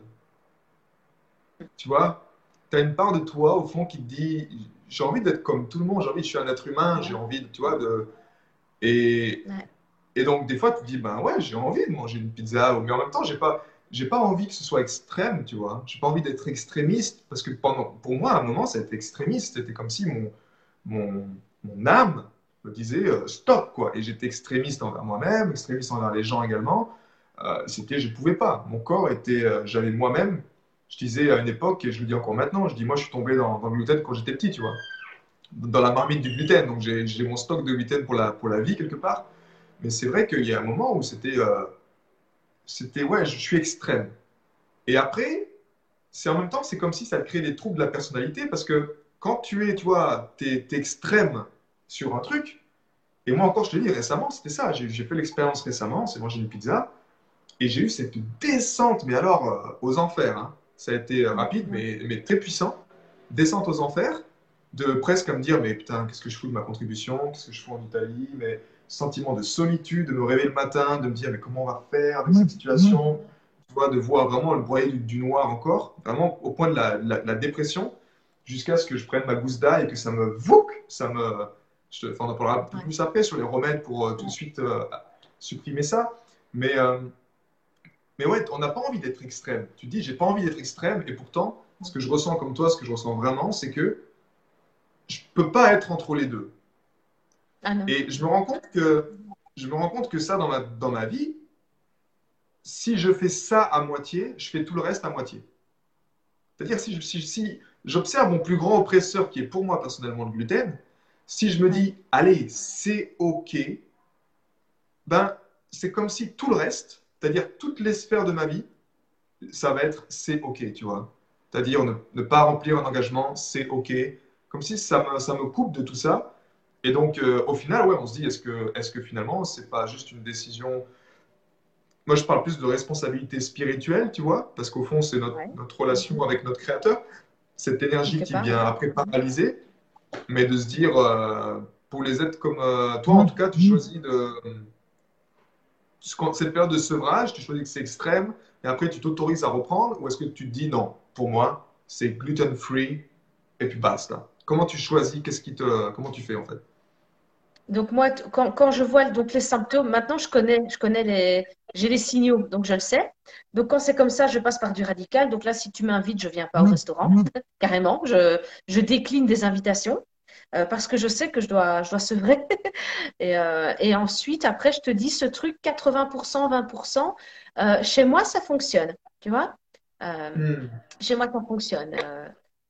Tu vois tu as une part de toi au fond qui te dit j'ai envie d'être comme tout le monde j'ai envie je suis un être humain j'ai envie tu vois de et et donc des fois tu te dis ben ouais j'ai envie de manger une pizza mais en même temps j'ai pas j'ai pas envie que ce soit extrême tu vois j'ai pas envie d'être extrémiste parce que pendant pour moi à un moment ça a été extrémiste c'était comme si mon mon, mon âme me disais euh, stop quoi. Et j'étais extrémiste envers moi-même, extrémiste envers les gens également. Euh, c'était, je pouvais pas. Mon corps était, euh, j'avais moi-même. Je disais à une époque et je le dis encore maintenant, je dis moi je suis tombé dans, dans le gluten quand j'étais petit, tu vois, dans la marmite du gluten. Donc j'ai mon stock de gluten pour la pour la vie quelque part. Mais c'est vrai qu'il y a un moment où c'était c'était ouais, je suis extrême. Et après, c'est en même temps, c'est comme si ça crée des troubles de la personnalité parce que quand tu es, tu vois, tu es, extrême sur un truc. Et moi encore, je te dis, récemment, c'était ça. J'ai fait l'expérience récemment, c'est mangé une pizza, et j'ai eu cette descente, mais alors euh, aux enfers. Hein. Ça a été euh, rapide, mais, mais très puissant. Descente aux enfers, de presque à me dire, mais putain, qu'est-ce que je fous de ma contribution Qu'est-ce que je fous en Italie Mais sentiment de solitude, de me réveiller le matin, de me dire, mais comment on va faire avec cette situation tu vois, De voir vraiment le broyer du, noir encore, vraiment au point de la, la, dépression, jusqu'à ce que je prenne ma gousse d'ail et que ça me vouc, ça me je, enfin, on en parlera plus après sur les remèdes pour euh, tout de suite euh, supprimer ça. Mais, euh, mais ouais, on n'a pas envie d'être extrême. Tu dis, j'ai pas envie d'être extrême, et pourtant, ce que je ressens comme toi, ce que je ressens vraiment, c'est que je peux pas être entre les deux. Ah et je me rends compte que je me rends compte que ça dans ma, dans ma vie, si je fais ça à moitié, je fais tout le reste à moitié. C'est-à-dire si, si, si j'observe mon plus grand oppresseur qui est pour moi personnellement le gluten, si je me dis, allez, c'est OK, ben, c'est comme si tout le reste, c'est-à-dire toutes les sphères de ma vie, ça va être c'est OK, tu vois. C'est-à-dire ne, pas remplir un engagement, c'est OK. Comme si ça me, ça me coupe de tout ça. Et donc, euh, au final, ouais, on se dit, est-ce que, est que finalement, c'est pas juste une décision? Moi, je parle plus de responsabilité spirituelle, tu vois, parce qu'au fond, c'est notre, notre relation avec notre créateur, cette énergie qui vient après paralyser mais de se dire, euh, pour les êtres comme euh, toi, en tout cas, tu choisis de. Cette période de sevrage, tu choisis que c'est extrême, et après tu t'autorises à reprendre, ou est-ce que tu te dis non, pour moi, c'est gluten-free, et puis basta. Comment tu choisis Qu'est-ce qui te, Comment tu fais en fait? Donc moi, quand, quand, je vois donc les symptômes, maintenant je connais, je connais les, j'ai les signaux, donc je le sais. Donc quand c'est comme ça, je passe par du radical. Donc là, si tu m'invites, je viens pas au restaurant, carrément. Je, je, décline des invitations euh, parce que je sais que je dois, je dois sevrer. et, euh, et, ensuite, après, je te dis ce truc 80%, 20%. Euh, chez moi, ça fonctionne, tu vois. Hmm. Chez moi, ça fonctionne.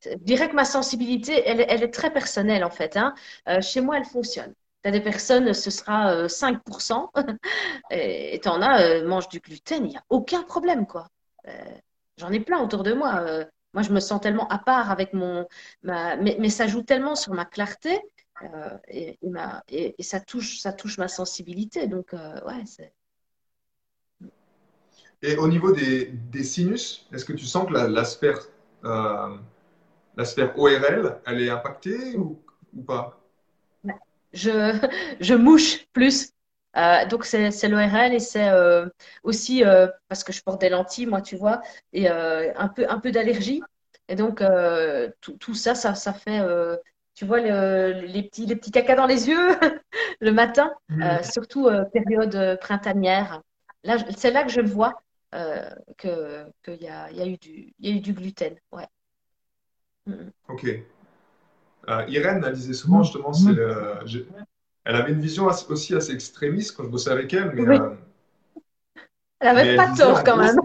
je dirais que ma sensibilité, elle, elle est très personnelle en fait. Hein. chez moi, elle fonctionne. Tu des personnes, ce sera 5%, et tu en as, mangent du gluten, il n'y a aucun problème, quoi. J'en ai plein autour de moi. moi, je me sens tellement à part avec mon. Ma, mais, ça joue tellement sur ma clarté et, ça, touche, ça touche ma sensibilité. Donc, ouais. Et au niveau des, sinus, est-ce que tu sens que la sphère la sphère ORL, elle est impactée ou, pas? Je, je mouche plus. Euh, donc, c'est l'ORL et c'est euh, aussi euh, parce que je porte des lentilles, moi, tu vois, et un peu, un peu d'allergie. Et donc, tout, tout, ça, ça, ça fait, tu vois, les, petits, les petits caca dans les yeux le matin, mmh. surtout période printanière. Là, c'est là que je vois qu'il y, a, y, a eu du, y a eu du gluten. Ouais. Ok. Euh, Irène, elle disait souvent justement, c'est elle avait une vision aussi assez extrémiste quand je bossais avec elle. Mais, euh, elle n'avait pas tort quand même.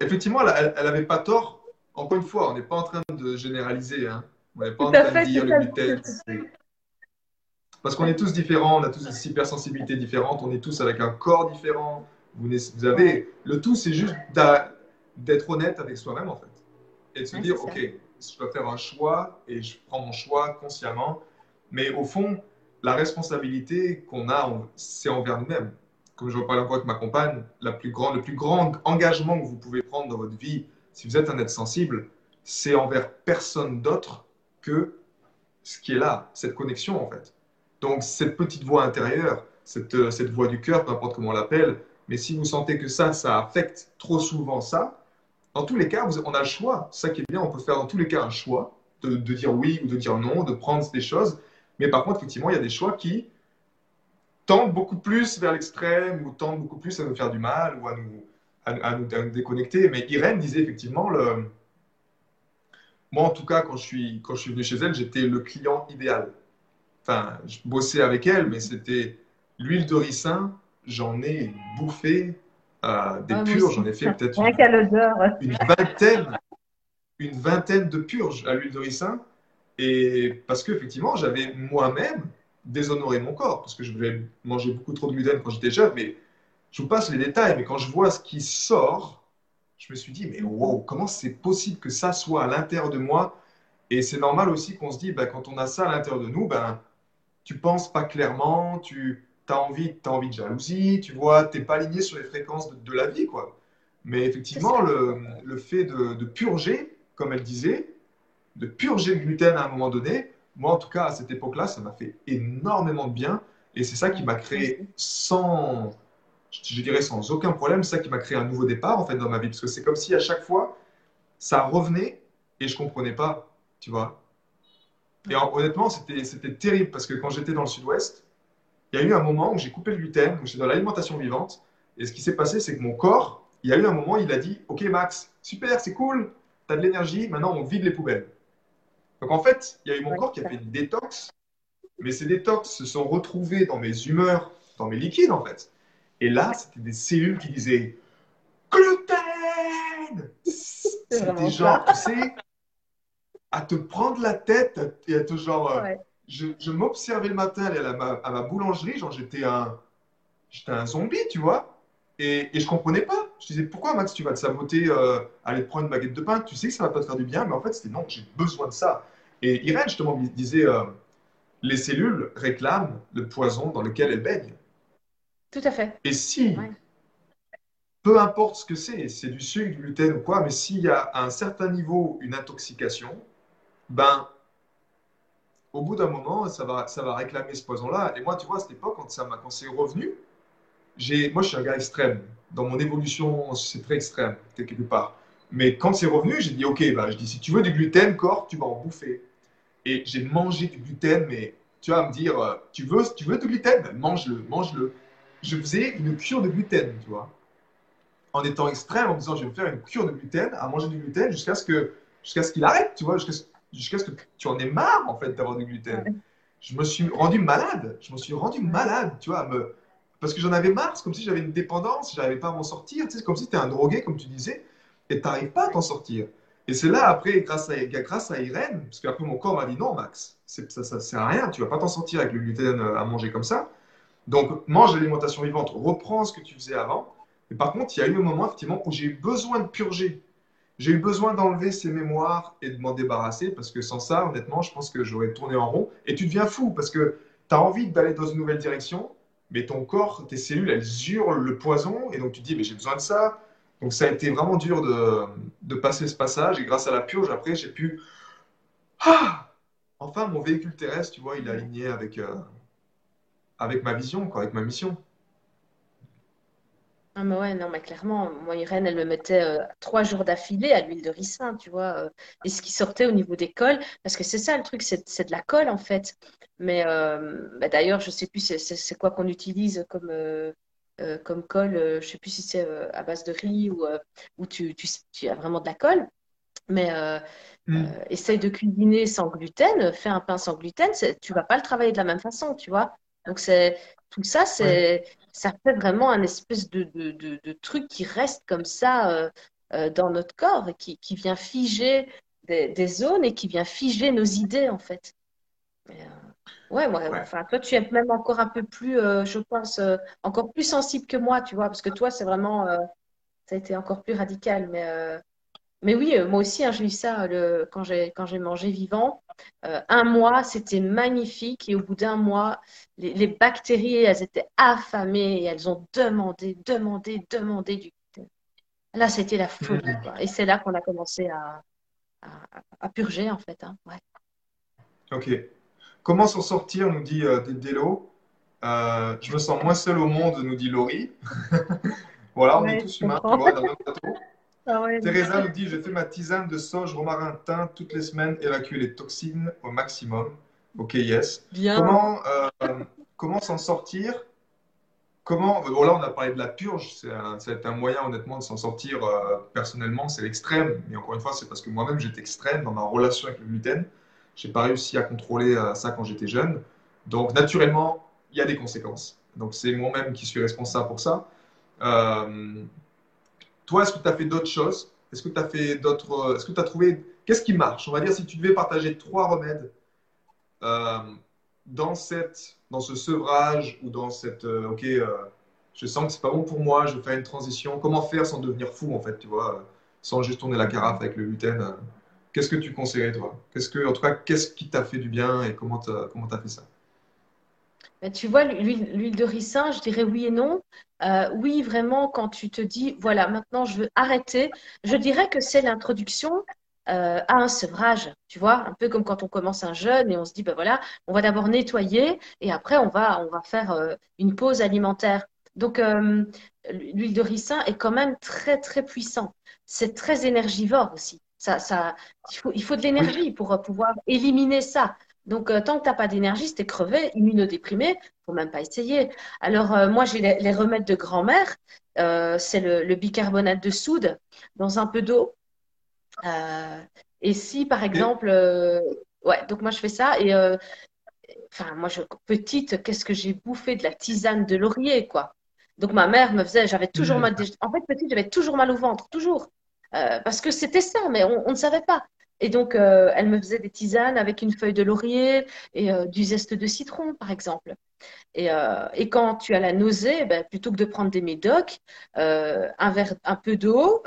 Effectivement, elle n'avait pas tort. Encore une fois, on n'est pas en train de généraliser. Hein. On n'est pas en train de dire le gluten. Parce qu'on est tous différents, on a tous des hypersensibilités différentes, on est tous avec un corps différent. Vous, vous avez le tout, c'est juste d'être honnête avec soi-même en fait et de se dire, OK, je dois faire un choix et je prends mon choix consciemment. Mais au fond, la responsabilité qu'on a, c'est envers nous-mêmes. Comme je reparle encore avec ma compagne, la le plus grand engagement que vous pouvez prendre dans votre vie, si vous êtes un être sensible, c'est envers personne d'autre que ce qui est là, cette connexion en fait. Donc cette petite voix intérieure, cette, cette voix du cœur, peu importe comment on l'appelle, mais si vous sentez que ça, ça affecte trop souvent ça, dans tous les cas, on a le choix. Ça qui est bien, on peut faire dans tous les cas un choix de, dire oui ou de dire non, de prendre des choses. Mais par contre, effectivement, il y a des choix qui tendent beaucoup plus vers l'extrême ou tendent beaucoup plus à nous faire du mal ou à nous, à, nous, déconnecter. Mais Irène disait effectivement, moi en tout cas, quand je suis, quand je suis venu chez elle, j'étais le client idéal. Enfin, je bossais avec elle, mais c'était l'huile de ricin, j'en ai bouffé des ah, purges. J'en ai fait peut-être une, vingtaine, une vingtaine de purges à l'huile de ricin. Et parce qu'effectivement, j'avais moi-même déshonoré mon corps, parce que je voulais manger beaucoup trop de gluten quand j'étais jeune. Mais je vous passe les détails, mais quand je vois ce qui sort, je me suis dit, mais wow, comment c'est possible que ça soit à l'intérieur de moi? Et c'est normal aussi qu'on se dit, ben, quand on a ça à l'intérieur de nous, ben, tu penses pas clairement, tu tu as envie, as envie de jalousie, tu vois, tu n'es pas aligné sur les fréquences de, la vie, quoi. Mais effectivement, le, le, fait de, de, purger, comme elle disait, de purger le gluten à un moment donné, moi en tout cas à cette époque-là, ça m'a fait énormément de bien. Et c'est ça qui m'a créé sans, je dirais sans aucun problème, ça qui m'a créé un nouveau départ en fait dans ma vie. Parce que c'est comme si à chaque fois, ça revenait et je comprenais pas, tu vois. Et honnêtement, c'était terrible parce que quand j'étais dans le sud-ouest, il y a eu un moment où j'ai coupé le gluten, où j'étais dans l'alimentation vivante. Et ce qui s'est passé, c'est que mon corps, il y a eu un moment il a dit Ok, Max, super, c'est cool, tu as de l'énergie, maintenant on vide les poubelles. Donc en fait, il y a eu mon corps qui a fait une détox, mais ces détox se sont retrouvés dans mes humeurs, dans mes liquides en fait. Et là, c'était des cellules qui disaient Gluten C'était genre, tu sais, à te prendre la tête et à te genre. Euh, je, m'observais le matin aller à, ma, boulangerie, genre j'étais un, j'étais un zombie, tu vois, et, et je comprenais pas. Je disais pourquoi Max, tu vas te saboter, euh, aller te prendre une baguette de pain, tu sais que ça va pas te faire du bien, mais en fait c'était non, j'ai besoin de ça. Et Irène justement disait, euh, les cellules réclament le poison dans lequel elles baignent. Tout à fait. Et si, peu importe ce que c'est, c'est du sucre, du gluten ou quoi, mais s'il y a à un certain niveau une intoxication, ben au bout d'un moment, ça va, ça va réclamer ce poison-là. Et moi, tu vois, à cette époque, quand, ça quand c'est revenu, moi, je suis un gars extrême. Dans mon évolution, c'est très extrême, quelque part. Mais quand c'est revenu, j'ai dit, OK, bah, je dis, si tu veux du gluten, corps, tu vas en bouffer. Et j'ai mangé du gluten, mais tu vas me dire, euh, tu veux, tu veux du gluten? Ben, Mange-le, mange-le. Je faisais une cure de gluten, tu vois. En étant extrême, en disant, je vais me faire une cure de gluten, à manger du gluten jusqu'à ce que jusqu'à ce qu'il arrête, tu vois, jusqu'à ce jusqu'à ce que tu en aies marre, en fait, d'avoir du gluten. Je me suis rendu malade. Je me suis rendu malade, tu vois, me... parce que j'en avais marre. C'est comme si j'avais une dépendance, je n'arrivais pas à m'en sortir. Tu sais, c'est comme si tu es un drogué, comme tu disais, et tu n'arrives pas à t'en sortir. Et c'est là, après, grâce à, grâce à Irène, parce qu'après mon corps m'a dit non, Max, ça, ça sert à rien, tu vas pas t'en sortir avec le gluten à manger comme ça. Donc, mange l'alimentation vivante, reprends ce que tu faisais avant. Mais par contre, il y a eu un moment, effectivement, où j'ai eu besoin de purger. J'ai eu besoin d'enlever ces mémoires et de m'en débarrasser parce que sans ça, honnêtement, je pense que j'aurais tourné en rond. Et tu deviens fou parce que tu as envie d'aller dans une nouvelle direction, mais ton corps, tes cellules, elles hurlent le poison. Et donc, tu te dis, mais j'ai besoin de ça. Donc, ça a été vraiment dur de, de passer ce passage. Et grâce à la purge, après, j'ai pu. Ah Enfin, mon véhicule terrestre, tu vois, il est aligné avec. Euh, avec ma vision, quoi, avec ma mission. Ah, ouais, non, mais clairement, moi, Irène, elle me mettait euh, trois jours d'affilée à l'huile de ricin, tu vois, euh, et ce qui sortait au niveau des cols, parce que c'est ça le truc, c'est de la colle, en fait. Mais euh, bah, d'ailleurs, je sais plus c'est quoi qu'on utilise comme, comme colle, je sais plus si c'est à base de riz ou, ou tu, tu, tu, as vraiment de la colle. Mais mm. essaye de cuisiner sans gluten, fais un pain sans gluten, tu vas pas le travailler de la même façon, tu vois. Donc, c'est tout ça, c'est ça fait vraiment un espèce de, de, de, truc qui reste comme ça euh, euh, dans notre corps et qui, qui vient figer des, des, zones et qui vient figer nos idées, en fait. Euh, ouais, moi, enfin, toi, tu es même encore un peu plus, je pense, encore plus sensible que moi, tu vois, parce que toi, c'est vraiment, ça a été encore plus radical. Mais, mais oui, moi aussi, hein, j'ai eu ça le, quand j'ai mangé vivant. Euh, un mois, c'était magnifique. Et au bout d'un mois, les, bactéries, elles étaient affamées et elles ont demandé, demandé, demandé du gluten. Là, c'était la folie. Mm-hmm. Et c'est là qu'on a commencé à, à, purger, en fait. Hein. Ouais. Ok. Comment s'en sortir, nous dit euh, Délo. Euh, je me sens moins seul au monde, nous dit Laurie. voilà, on est tous humains, tu vois, dans le même Ah Teresa nous dit Je fais ma tisane de sauge, romarin, thym toutes les semaines, évacuer les toxines au maximum. Ok, yes. Comment, euh, comment s'en sortir? Comment Bon, là, on a parlé de la purge. C'est un, un, moyen, honnêtement, de s'en sortir euh, personnellement. C'est l'extrême. Mais encore une fois, c'est parce que moi-même, j'étais extrême dans ma relation avec le gluten. Je n'ai pas réussi à contrôler euh, ça quand j'étais jeune. Donc, naturellement, il y a des conséquences. Donc, c'est moi-même qui suis responsable pour ça. Toi, est-ce que tu as fait d'autres choses? Est-ce que tu as fait d'autres. Est-ce que tu as trouvé. Qu'est-ce qui marche? On va dire si tu devais partager trois remèdes euh, dans, cette, dans ce sevrage ou dans cette. Euh, ok, euh, je sens que c'est pas bon pour moi, je veux faire une transition. Comment faire sans devenir fou, en fait, tu vois Sans juste tourner la carafe avec le gluten. Qu'est-ce que tu conseillerais, toi? Qu'est-ce que, En tout cas, qu'est-ce qui t'a fait du bien et comment tu as fait ça? Tu vois, l'huile de ricin, je dirais oui et non. Euh, oui, vraiment, quand tu te dis, voilà, maintenant je veux arrêter, je dirais que c'est l'introduction euh, à un sevrage, tu vois, un peu comme quand on commence un jeûne et on se dit, ben voilà, on va d'abord nettoyer et après on va, on va faire euh, une pause alimentaire. Donc, l'huile de ricin est quand même très, très puissant. C'est très énergivore aussi. Ça, ça, il, faut, il faut de l'énergie pour pouvoir éliminer ça. Donc, euh, tant que tu n'as pas d'énergie, si tu es crevé, immunodéprimé, faut même pas essayer. Alors, euh, moi, j'ai les, remèdes de grand-mère. Euh, c'est le, bicarbonate de soude dans un peu d'eau. et si, par exemple, ouais, donc moi, je fais ça. Et, enfin, moi, je, petite, qu'est-ce que j'ai bouffé de la tisane de laurier, quoi. Donc, ma mère me faisait, j'avais toujours mal. En fait, petite, j'avais toujours mal au ventre, toujours. parce que c'était ça, mais on ne savait pas. Et donc, euh, elle me faisait des tisanes avec une feuille de laurier et euh, du zeste de citron, par exemple. Et, euh, quand tu as la nausée, ben, plutôt que de prendre des médocs, un verre, un peu d'eau,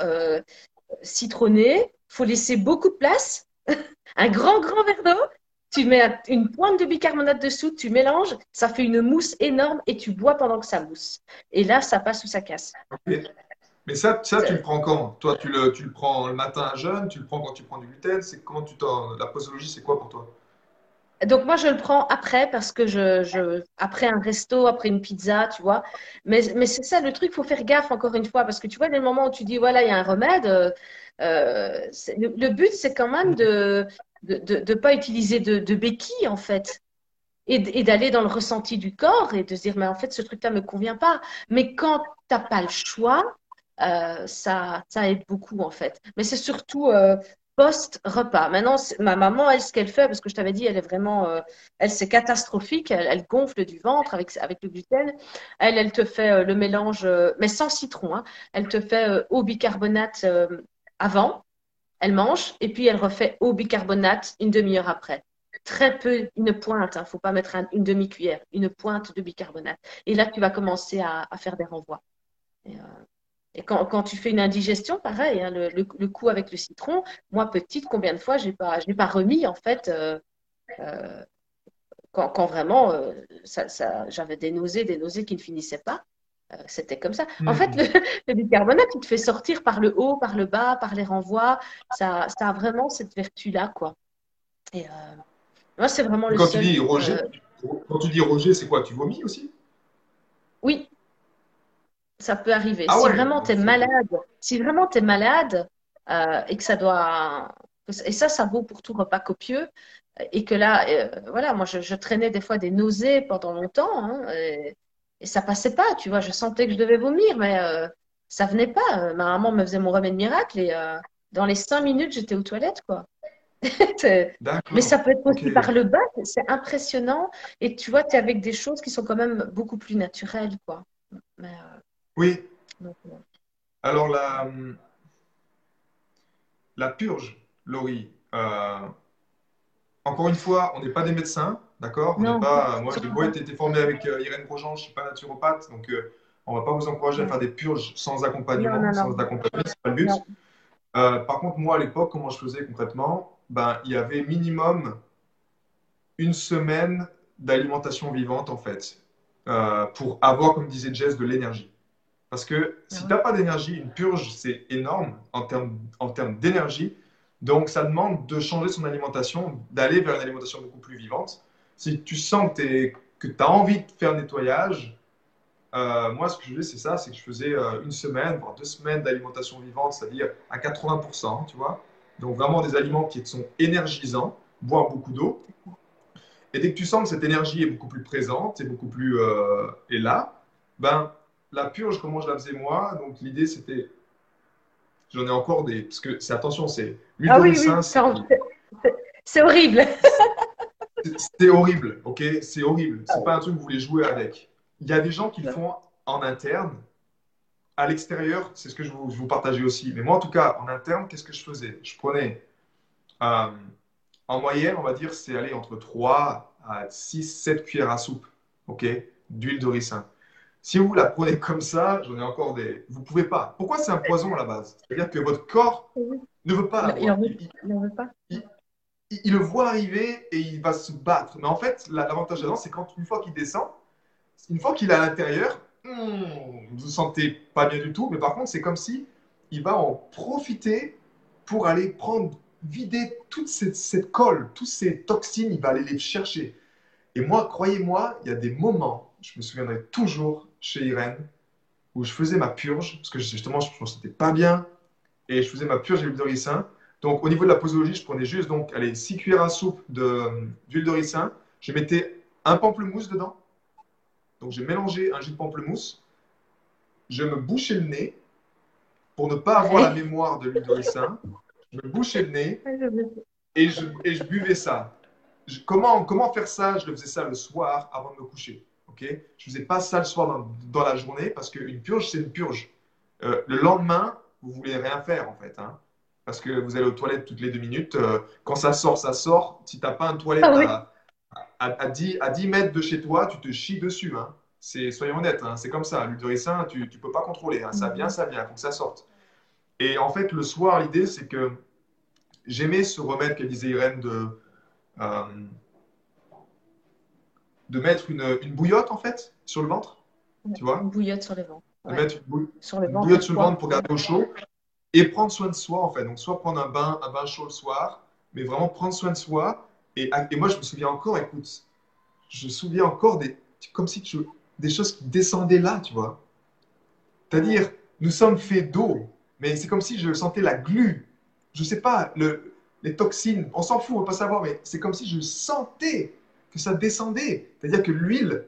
citronné, faut laisser beaucoup de place, un grand, grand verre d'eau. Tu mets une pointe de bicarbonate de soude, tu mélanges, ça fait une mousse énorme et tu bois pendant que ça mousse. Et là, ça passe ou ça casse. Mais ça, ça tu le prends quand? Toi, tu le, tu le prends le matin à jeûne, tu le prends quand tu prends du gluten. C'est comment tu La posologie, c'est quoi pour toi? Donc moi je le prends après parce que je, je, après un resto, après une pizza, tu vois. Mais, mais c'est ça le truc, il faut faire gaffe encore une fois parce que tu vois, les moments où tu dis voilà il y a un remède, euh, le, but c'est quand même de ne de, de, pas utiliser de, de béquilles en fait et, d'aller dans le ressenti du corps et de se dire mais en fait ce truc-là me convient pas. Mais quand tu n'as pas le choix, euh, ça, ça aide beaucoup en fait. Mais c'est surtout euh, post-repas. Maintenant, ma maman, elle, ce qu'elle fait, parce que je t'avais dit, elle est vraiment, euh, elle, c'est catastrophique. Elle, gonfle du ventre avec, avec le gluten. Elle, elle te fait le mélange, mais sans citron. Hein. Elle te fait au bicarbonate avant. Elle mange et puis elle refait au bicarbonate une demi-heure après. Très peu, une pointe, il hein, ne faut pas mettre une demi-cuillère, une pointe de bicarbonate. Et là, tu vas commencer à, faire des renvois. Quand, tu fais une indigestion, pareil, hein, le, coup avec le citron, moi, petite, combien de fois je n'ai pas, pas remis, en fait, euh, euh, quand, vraiment j'avais des nausées, des nausées qui ne finissaient pas. Euh, c'était comme ça. En fait, hmm. le, bicarbonate, il te fait sortir par le haut, par le bas, par les renvois. Ça, ça a vraiment cette vertu-là, quoi. Et euh, moi, c'est vraiment le quand seul, Tu dis Roger, euh, Quand tu dis Roger, c'est quoi Tu vomis aussi? Oui, ça peut arriver. Ah si vraiment tu es malade, si vraiment tu es malade et que ça doit. Et ça, ça vaut pour tout repas copieux. Et que là, voilà, moi, je, traînais des fois des nausées pendant longtemps. Hein, et ça passait pas, tu vois. Je sentais que je devais vomir, mais euh, ça venait pas. Euh, ma maman me faisait mon remède miracle et euh, dans les cinq minutes, j'étais aux toilettes, quoi. mais ça peut être aussi par le bas, c'est impressionnant. Et tu vois, tu es avec des choses qui sont quand même beaucoup plus naturelles, quoi. Oui. Alors, la, la purge, Laurie, encore une fois, on n'est pas des médecins. D'accord? Pas, Moi, j'ai été formé avec euh, Irène Grosjean, je ne suis pas naturopathe, donc euh, on ne va pas vous encourager à faire des purges sans accompagnement, sans accompagnement, pas le but. Euh, par contre, moi, à l'époque, comment je faisais concrètement? Ben, Il y avait minimum une semaine d'alimentation vivante, en fait, pour avoir, comme disait Jess, de l'énergie. Parce que si tu n'as pas d'énergie, une purge, c'est énorme en termes, en termes d'énergie. Donc, ça demande de changer son alimentation, d'aller vers une alimentation beaucoup plus vivante si tu sens que, tu as envie de faire le nettoyage, euh, moi, ce que je faisais, c'est ça, c'est que je faisais euh, une semaine, voire deux semaines d'alimentation vivante, c'est-à-dire à 80%, tu vois. Donc, vraiment des aliments qui sont énergisants, boire beaucoup d'eau. Et dès que tu sens que cette énergie est beaucoup plus présente et beaucoup plus euh, est là, ben, la purge, comment je la faisais moi, donc l'idée, c'était, j'en ai encore des, parce que c'est, attention, c'est l'huile ah, oui, oui, c'est horrible. C'est horrible, ok? C'est horrible. C'est pas un truc que vous voulez jouer avec. Il y a des gens qui le font en interne. À l'extérieur, c'est ce que je vous, vous partageais aussi. Mais moi, en tout cas, en interne, qu'est-ce que je faisais? Je prenais, euh, en moyenne, on va dire, c'est aller entre 3 à 6, 7 cuillères à soupe, ok? D'huile de ricin. Si vous la prenez comme ça, j'en ai encore des. Vous pouvez pas. Pourquoi c'est un poison à la base? C'est-à-dire que votre corps ne veut pas Il veut, pas? il, le voit arriver et il va se battre. Mais en fait, l'avantage là c'est quand une fois qu'il descend, une fois qu'il est à l'intérieur, hmm, vous ne vous sentez pas bien du tout, mais par contre, c'est comme si il va en profiter pour aller prendre, vider toute cette, colle, toutes ces toxines, il va aller les chercher. Et moi, croyez-moi, il y a des moments, je me souviendrai toujours chez Irène, où je faisais ma purge, parce que justement, je ne me sentais pas bien, et je faisais ma purge avec de ricin. Donc, au niveau de la posologie, je prenais juste donc, allez, 6 cuillères à soupe d'huile de, ricin. Je mettais un pamplemousse dedans. Donc, j'ai mélangé un jus de pamplemousse. Je me bouchais le nez pour ne pas avoir la mémoire de l'huile de ricin. Je me bouchais le nez et je, et je buvais ça. comment, comment faire ça? Je le faisais ça le soir avant de me coucher. Je ne faisais pas ça le soir dans, dans la journée parce qu'une purge, c'est une purge. Euh, le lendemain, vous voulez rien faire en fait. Hein parce que vous allez aux toilettes toutes les deux minutes. Euh, quand ça sort, ça sort. Si tu n'as pas un toilette ah à, 10, à 10 mètres de chez toi, tu te chies dessus. Hein. C'est, soyons honnêtes, hein. c'est comme ça. L'huile de ricin, tu ne peux pas contrôler. Hein. Ça vient, ça vient, il faut que ça sorte. Et en fait, le soir, l'idée, c'est que j'aimais ce remède qu'elle disait Irène de, euh, de mettre une, une, bouillotte, en fait, sur le ventre. Tu vois Une bouillotte sur le ventre. Mettre une, sur le ventre, bouillotte sur le ventre pour garder au chaud et prendre soin de soi, en fait. Donc, soit prendre un bain, un bain chaud le soir, mais vraiment prendre soin de soi. Et, et moi, je me souviens encore, écoute, je me souviens encore des, comme si tu, des choses qui descendaient là, tu vois. C'est-à-dire, nous sommes faits d'eau, mais c'est comme si je sentais la glu. Je sais pas, le, les toxines, on s'en fout, on ne va pas savoir, mais c'est comme si je sentais que ça descendait. C'est-à-dire que l'huile,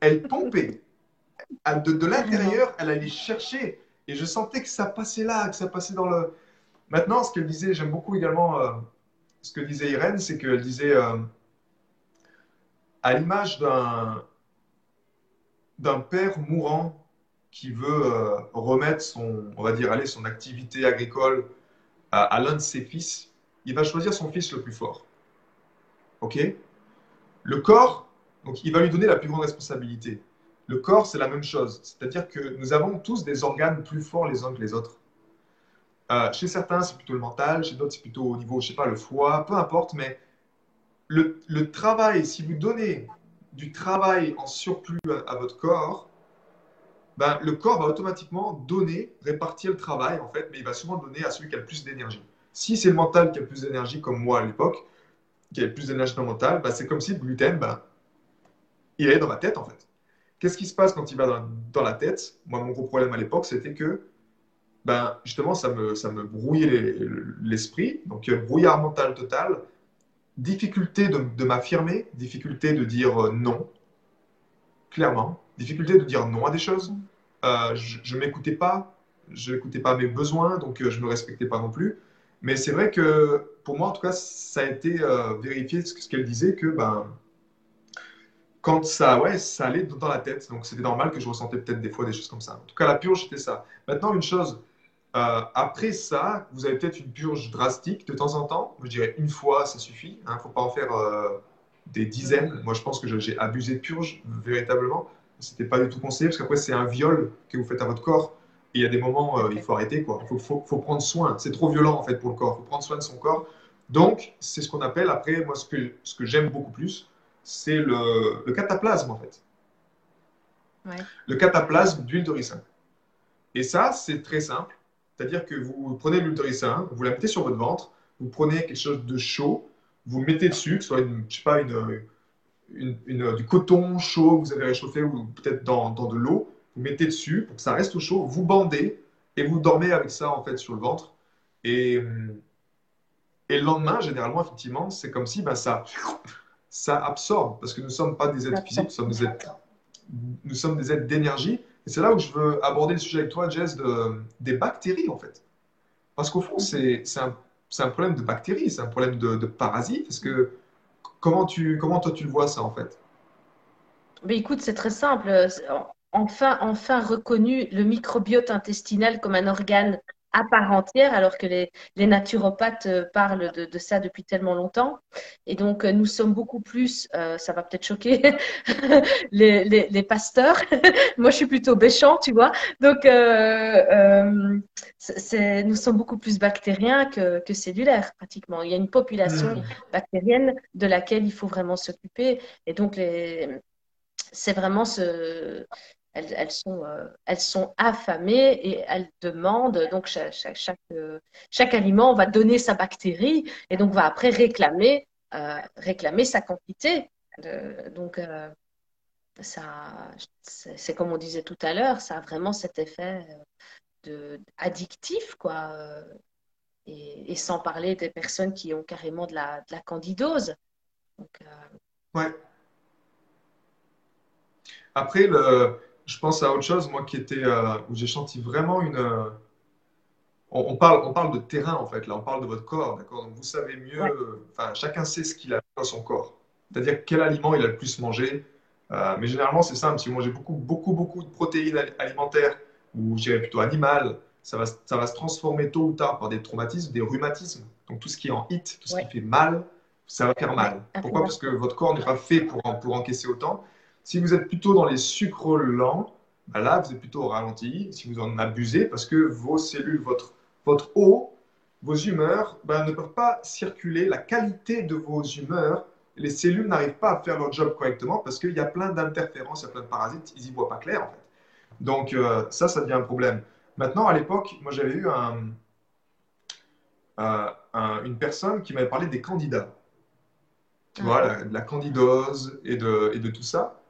elle pompait. De, l'intérieur, elle allait chercher et je sentais que ça passait là, que ça passait dans le. Maintenant, ce qu'elle disait, j'aime beaucoup également euh, ce que disait Irène, c'est qu'elle disait, euh, à l'image d'un d'un père mourant qui veut euh, remettre son, on va dire, aller son activité agricole à, l'un de ses fils, il va choisir son fils le plus fort. OK? Le corps, donc il va lui donner la plus grande responsabilité. Le corps, c'est la même chose. C'est-à-dire que nous avons tous des organes plus forts les uns que les autres. Euh, chez certains, c'est plutôt le mental, chez d'autres, c'est plutôt au niveau, je sais pas, le foie, peu importe, mais le, travail, si vous donnez du travail en surplus à, votre corps, ben, le corps va automatiquement donner, répartir le travail, en fait, mais il va souvent donner à celui qui a le plus d'énergie. Si c'est le mental qui a le plus d'énergie, comme moi à l'époque, qui le plus d'énergie dans le mental, ben, c'est comme si le gluten, ben, il est dans ma tête, en fait. Qu'est-ce qui se passe quand il va dans, dans la tête? Moi, mon gros problème à l'époque, c'était que ben, justement, ça me, ça me brouillait l'esprit. Donc, brouillard mental total, difficulté de, m'affirmer, difficulté de dire euh, non, clairement, difficulté de dire non à des choses. Euh, je ne m'écoutais pas, je n'écoutais pas mes besoins, donc euh, je ne me respectais pas non plus. Mais c'est vrai que pour moi, en tout cas, ça a été vérifié ce, qu'elle disait que ben, quand ça, ouais, ça allait dans la tête. Donc c'était normal que je ressentais peut-être des fois des choses comme ça. En tout cas, la purge, c'était ça. Maintenant, une chose, euh, après ça, vous avez peut-être une purge drastique de temps en temps. Je dirais une fois, ça suffit. Il hein. ne faut pas en faire euh, des dizaines. Moi, je pense que j'ai abusé de purge, véritablement. Ce n'était pas du tout conseillé, parce qu'après, c'est un viol que vous faites à votre corps. Et il y a des moments, euh, il faut arrêter. Quoi. Il faut, prendre soin. C'est trop violent, en fait, pour le corps. Il faut prendre soin de son corps. Donc, c'est ce qu'on appelle, après, moi, ce que, ce que j'aime beaucoup plus, c'est le, le, cataplasme, en fait. Le cataplasme d'huile de ricin. Et ça, c'est très simple. C'est-à-dire que vous prenez l'huile de ricin, vous la mettez sur votre ventre, vous prenez quelque chose de chaud, vous mettez dessus, que ce soit une, je sais pas, une, du coton chaud que vous avez réchauffé ou peut-être dans, dans, de l'eau, vous mettez dessus pour que ça reste au chaud, vous bandez et vous dormez avec ça en fait sur le ventre. Et, et le lendemain, généralement, effectivement, c'est comme si ben, ça, ça absorbe, parce que nous ne sommes pas des êtres physiques, nous sommes des êtres, d'énergie. Et c'est là où je veux aborder le sujet avec toi, Jess, de, des bactéries, en fait. Parce qu'au fond, c'est un, problème de bactéries, c'est un problème de, de parasites. Que, comment toi, tu le vois, ça, en fait? Mais écoute, c'est très simple. Enfin, enfin reconnu le microbiote intestinal comme un organe à part entière, alors que les, naturopathes euh, parlent de, ça depuis tellement longtemps. Et donc, euh, nous sommes beaucoup plus, euh, ça va peut-être choquer les, pasteurs. Moi, je suis plutôt béchant, tu vois. Donc, nous sommes beaucoup plus bactériens que, que, cellulaires, pratiquement. Il y a une population mmh. bactérienne de laquelle il faut vraiment s'occuper. Et donc, c'est vraiment ce, elles, sont, euh, elles sont affamées et elles demandent, donc euh, chaque, aliment va donner sa bactérie et donc va après réclamer, euh, sa quantité. donc, c'est comme on disait tout à l'heure, ça a vraiment cet effet addictif, quoi. Et, sans parler des personnes qui ont carrément de la, de la candidose. Donc, ouais. Après, le, je pense à autre chose, moi, qui était euh, où j'ai senti vraiment une. Euh, on, parle, on parle de terrain en fait. Là, on parle de votre corps, d'accord? Donc vous savez mieux. Enfin, chacun sait ce qu'il a dans son corps. C'est-à-dire quel aliment il a le plus mangé. Euh, mais généralement, c'est simple. Si vous mangez beaucoup, beaucoup, beaucoup de protéines alimentaires ou je dirais plutôt animales, ça va, ça va se transformer tôt ou tard par des traumatismes, des rhumatismes. Donc tout ce qui est en hit, tout ce qui fait mal, ça va faire mal. Pourquoi? Parce que votre corps n'est pas fait pour, pour encaisser autant. Si vous êtes plutôt dans les sucres lents, ben là, vous êtes plutôt au ralenti. Si vous en abusez, parce que vos cellules, votre, votre eau, vos humeurs ben, ne peuvent pas circuler. La qualité de vos humeurs, les cellules n'arrivent pas à faire leur job correctement parce qu'il y a plein d'interférences, il y a plein de parasites, ils n'y voient pas clair en fait. Donc euh, ça, ça devient un problème. Maintenant, à l'époque, moi j'avais eu un, euh, une personne qui m'avait parlé des candidats. Tu vois, ah. la, de la candidose et de, et de tout ça.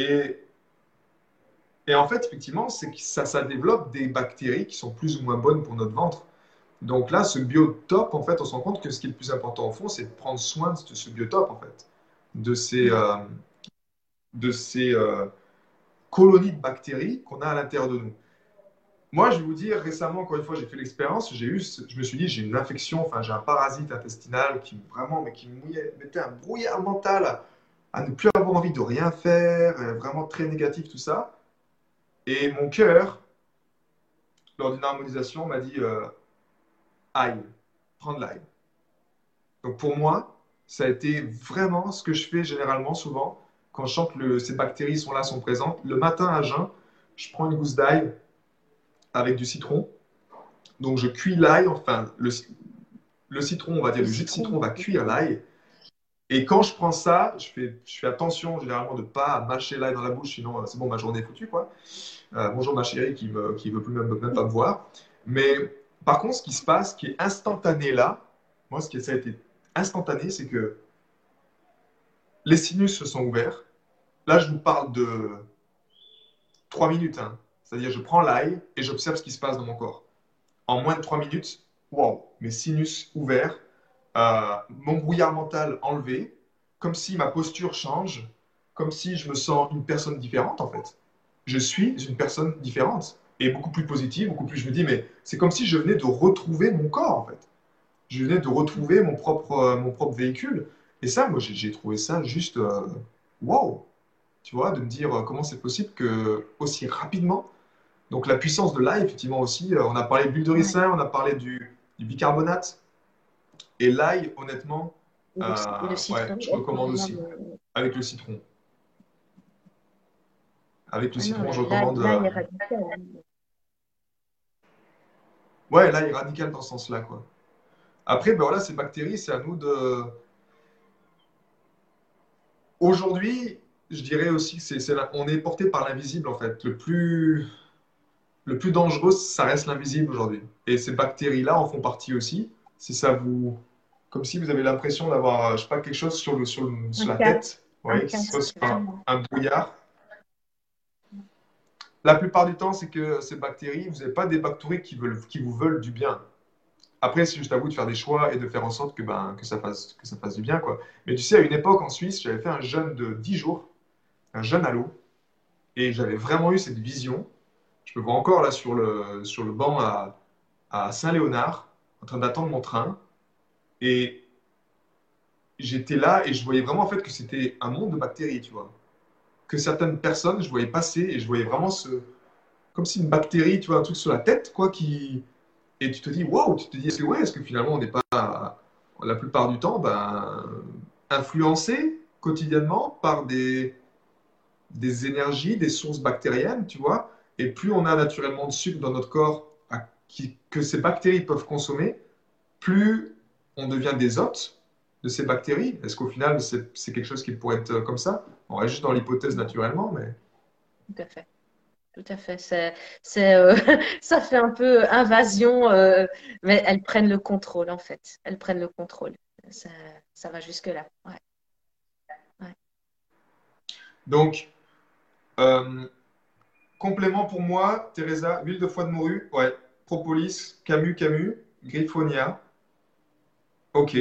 Et, en fait, effectivement, c'est que ça, développe des bactéries qui sont plus ou moins bonnes pour notre ventre. Donc là, ce biotope, en fait, on se rend compte que ce qui est le plus important au fond, c'est de prendre soin de ce biotope, en fait, de ces, euh, euh, colonies de bactéries qu'on a à l'intérieur de nous. Moi, je vais vous dire, récemment, encore une fois, j'ai fait l'expérience, j'ai eu, je me suis dit, j'ai une infection, enfin, j'ai un parasite intestinal qui vraiment, mais qui me mettait un brouillard mental à ne plus avoir envie de rien faire, euh, vraiment très négatif, tout ça. Et mon cœur, lors d'une harmonisation, m'a dit euh, Aïe, prendre l'ail. Donc pour moi, ça a été vraiment ce que je fais généralement, souvent, quand je sens que ces bactéries sont là, sont présentes. Le matin à jeun, je prends une gousse d'ail avec du citron. Donc je cuis l'ail, enfin le, le, citron, on va dire le jus de citron va cuire l'ail. Et quand je prends ça, je fais, attention généralement de ne pas mâcher l'ail dans la bouche, sinon euh, c'est bon, ma journée est foutue. Quoi. Euh, bonjour ma chérie qui ne veut plus même, pas me voir. Mais par contre, ce qui se passe, qui est instantané là, moi, ce qui a été instantané, c'est que les sinus se sont ouverts. Là, je vous parle de trois minutes. Hein. C'est-à-dire, je prends l'ail et j'observe ce qui se passe dans mon corps. En moins de trois minutes, wow, mes sinus ouverts, euh, mon brouillard mental enlevé, comme si ma posture change, comme si je me sens une personne différente en fait. Je suis une personne différente et beaucoup plus positive, beaucoup plus. Je me dis, mais c'est comme si je venais de retrouver mon corps en fait. Je venais de retrouver mon propre, euh, mon propre véhicule. Et ça, moi, j'ai trouvé ça juste euh, wow. Tu vois, de me dire comment c'est possible que aussi rapidement. Donc la puissance de l'ail, effectivement aussi. On a parlé de l'huile de ricin, on a parlé du, du bicarbonate. Et l'ail, honnêtement, euh, je recommande aussi. Avec le citron. Avec le ah citron, je recommande. L'ail est euh, radical. Hein. Ouais, l'ail est radical dans ce sens-là. quoi. Après, ben voilà, ces bactéries, c'est à nous de. Aujourd'hui, je dirais aussi que c'est, on est porté par l'invisible en fait. Le plus, le plus dangereux, ça reste l'invisible aujourd'hui. Et ces bactéries-là en font partie aussi. Si ça vous, comme si vous avez l'impression d'avoir, je sais pas, quelque chose sur, le, sur, la tête. Oui, un, un, brouillard. La plupart du temps, c'est que ces bactéries, vous n'avez pas des bactéries qui, veulent, qui vous veulent du bien. Après, c'est juste à vous de faire des choix et de faire en sorte que, ben, que, ça, fasse, que ça fasse du bien. Quoi. Mais tu sais, à une époque en Suisse, j'avais fait un jeûne de 10 jours, un jeûne à l'eau, et j'avais vraiment eu cette vision. Je me vois encore là sur le, sur le banc à, à Saint-Léonard, en train d'attendre mon train. Et j'étais là et je voyais vraiment en fait que c'était un monde de bactéries, tu vois. Que certaines personnes, je voyais passer et je voyais vraiment ce. Comme si une bactérie, tu vois, un truc sur la tête, quoi, qui. Et tu te dis, waouh, tu te dis, est-ce que, ouais, est-ce que finalement on n'est pas, la plupart du temps, ben, influencé quotidiennement par des, des énergies, des sources bactériennes, tu vois. Et plus on a naturellement de sucre dans notre corps que ces bactéries peuvent consommer, plus on devient des hôtes de ces bactéries Est-ce qu'au final, c'est quelque chose qui pourrait être euh, comme ça? On reste juste dans l'hypothèse naturellement, mais... Tout à fait. Tout à fait. C'est, euh, ça fait un peu invasion, euh, mais elles prennent le contrôle, en fait. Elles prennent le contrôle. Ça, ça va jusque-là. Ouais. Donc, complément pour moi, Teresa, huile de foie de morue, ouais. Propolis, Camus, Camus, Griffonia, Ok.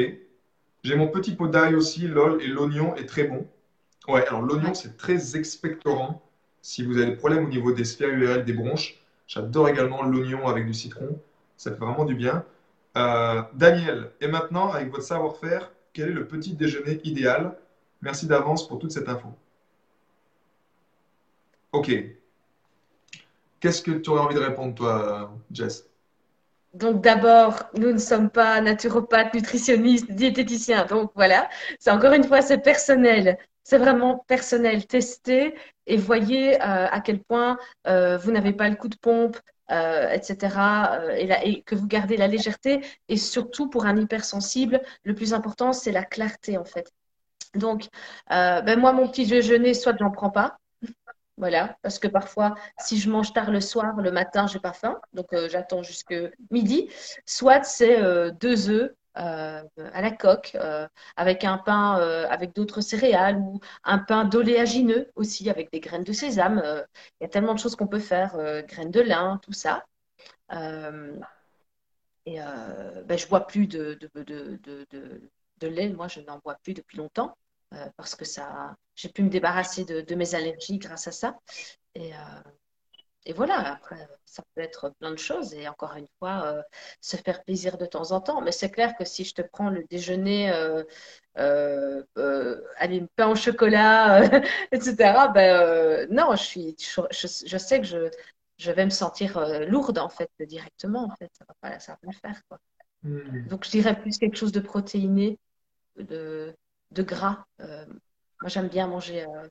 J'ai mon petit pot d'ail aussi, lol, et l'oignon est très bon. Ouais, alors l'oignon, c'est très expectorant. Si vous avez des problèmes au niveau des sphères URL, des bronches, j'adore également l'oignon avec du citron. Ça fait vraiment du bien. Euh, Daniel, et maintenant, avec votre savoir-faire, quel est le petit déjeuner idéal? Merci d'avance pour toute cette info. Ok. Qu'est-ce que tu aurais envie de répondre, toi, Jess? Donc d'abord, nous ne sommes pas naturopathes, nutritionnistes, diététiciens. Donc voilà, c'est encore une fois, c'est personnel. C'est vraiment personnel. Testez et voyez euh, à quel point euh, vous n'avez pas le coup de pompe, euh, etc. Et, que vous gardez la légèreté. Et surtout, pour un hypersensible, le plus important, c'est la clarté en fait. Donc, ben moi, mon petit déjeuner, soit je n'en prends pas, voilà, parce que parfois, si je mange tard le soir, le matin, j'ai pas faim, donc euh, j'attends jusque midi. Soit c'est euh, deux œufs euh, à la coque, avec un pain avec d'autres céréales ou un pain d'oléagineux aussi avec des graines de sésame. Il y a tellement de choses qu'on peut faire, graines de lin, tout ça. et ben, je bois plus de, de lait, moi je n'en bois plus depuis longtemps. Euh, parce que ça, j'ai pu me débarrasser de, mes allergies grâce à ça. Et, euh, et, voilà, après, ça peut être plein de choses. Et encore une fois, euh, se faire plaisir de temps en temps. Mais c'est clair que si je te prends le déjeuner, allez, pain au chocolat, etc., ben, non, je, suis, je, sais que je, je vais me sentir lourde, en fait, directement. En fait. Ça va pas, ça va pas le faire. Quoi. Hmm. Donc, je dirais plus quelque chose de protéiné, de, de gras. Euh, moi, j'aime bien manger, euh,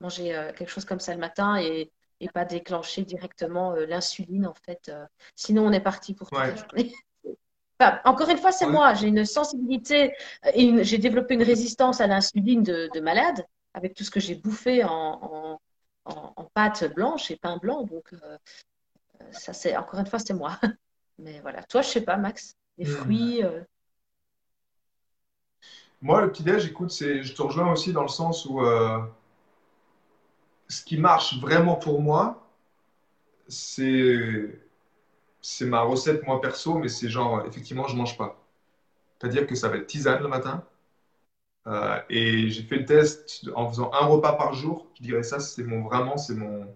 manger euh, quelque chose comme ça le matin et, et pas déclencher directement l'insuline, en fait. sinon, on est parti pour toute la journée. encore une fois, c'est moi. J'ai une sensibilité et j'ai développé une résistance à l'insuline de, de, malade avec tout ce que j'ai bouffé en, en, en, pâte blanche et pain blanc. Donc, ça, c'est encore une fois, c'est moi. Mais voilà. Toi, je sais pas, Max des hmm. fruits euh. Moi, le petit-déj, écoute, je te rejoins aussi dans le sens où euh, ce qui marche vraiment pour moi, c'est, c'est ma recette, moi perso, mais c'est genre, effectivement, je mange pas. C'est-à-dire que ça va être tisane le matin. Euh, et j'ai fait le test en faisant un repas par jour. Je dirais ça, c'est mon vraiment, c'est mon,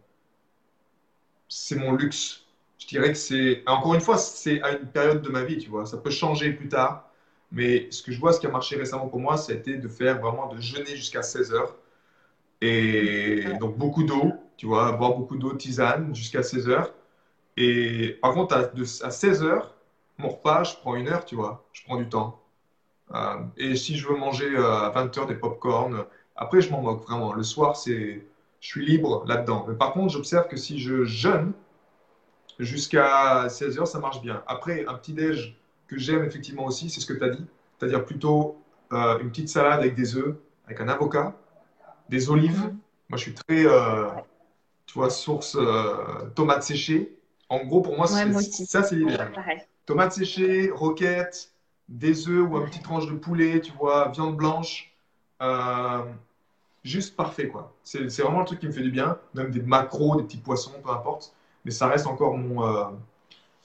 c'est mon luxe je dirais que c'est, encore une fois, c'est à une période de ma vie, tu vois. Ça peut changer plus tard. Mais ce que je vois, ce qui a marché récemment pour moi, c'était de faire vraiment de jeûner jusqu'à 16 heures. Et donc beaucoup d'eau, tu vois, boire beaucoup d'eau, tisane jusqu'à 16 heures. Et par contre, à, à 16 heures, mon repas, je prends une heure, tu vois. Je prends du temps. Euh, et si je veux manger euh, à 20 heures des pop-corn, après, je m'en moque vraiment. Le soir, c'est, je suis libre là-dedans. Mais par contre, j'observe que si je jeûne, jusqu'à 16h, ça marche bien. Après, un petit déj que j'aime effectivement aussi, c'est ce que tu as dit, c'est-à-dire plutôt euh, une petite salade avec des œufs, avec un avocat, des olives. Mhm. Moi, je suis très, euh, tu vois, source euh, tomates séchées. En gros, pour moi, ça, c'est l'idéal. Tomates séchées, roquettes, des œufs ou une petite tranche de poulet, tu vois, viande blanche. juste parfait, quoi. C'est vraiment le truc qui me fait du bien. Même des macros, des petits poissons, peu importe mais ça reste encore mon, euh,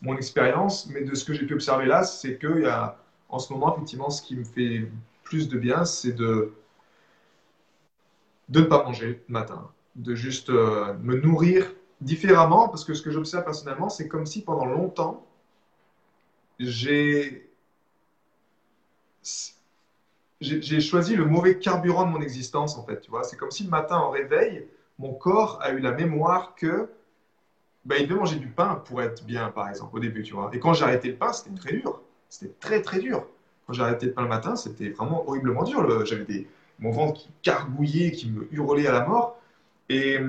mon expérience. Mais de ce que j'ai pu observer là, c'est qu'il y a en ce moment, effectivement, ce qui me fait plus de bien, c'est de, de ne pas manger le matin, de juste euh, me nourrir différemment, parce que ce que j'observe personnellement, c'est comme si pendant longtemps, j'ai j'ai choisi le mauvais carburant de mon existence, en fait. Tu vois, c'est comme si le matin, au réveil, mon corps a eu la mémoire que bah, il devait manger du pain pour être bien, par exemple, au début, tu vois. Et quand j'ai arrêté le pain, c'était très dur. C'était très, très dur. Quand j'ai arrêté le pain le matin, c'était vraiment horriblement dur. J'avais mon ventre qui gargouillait, qui me hurlait à la mort. Et,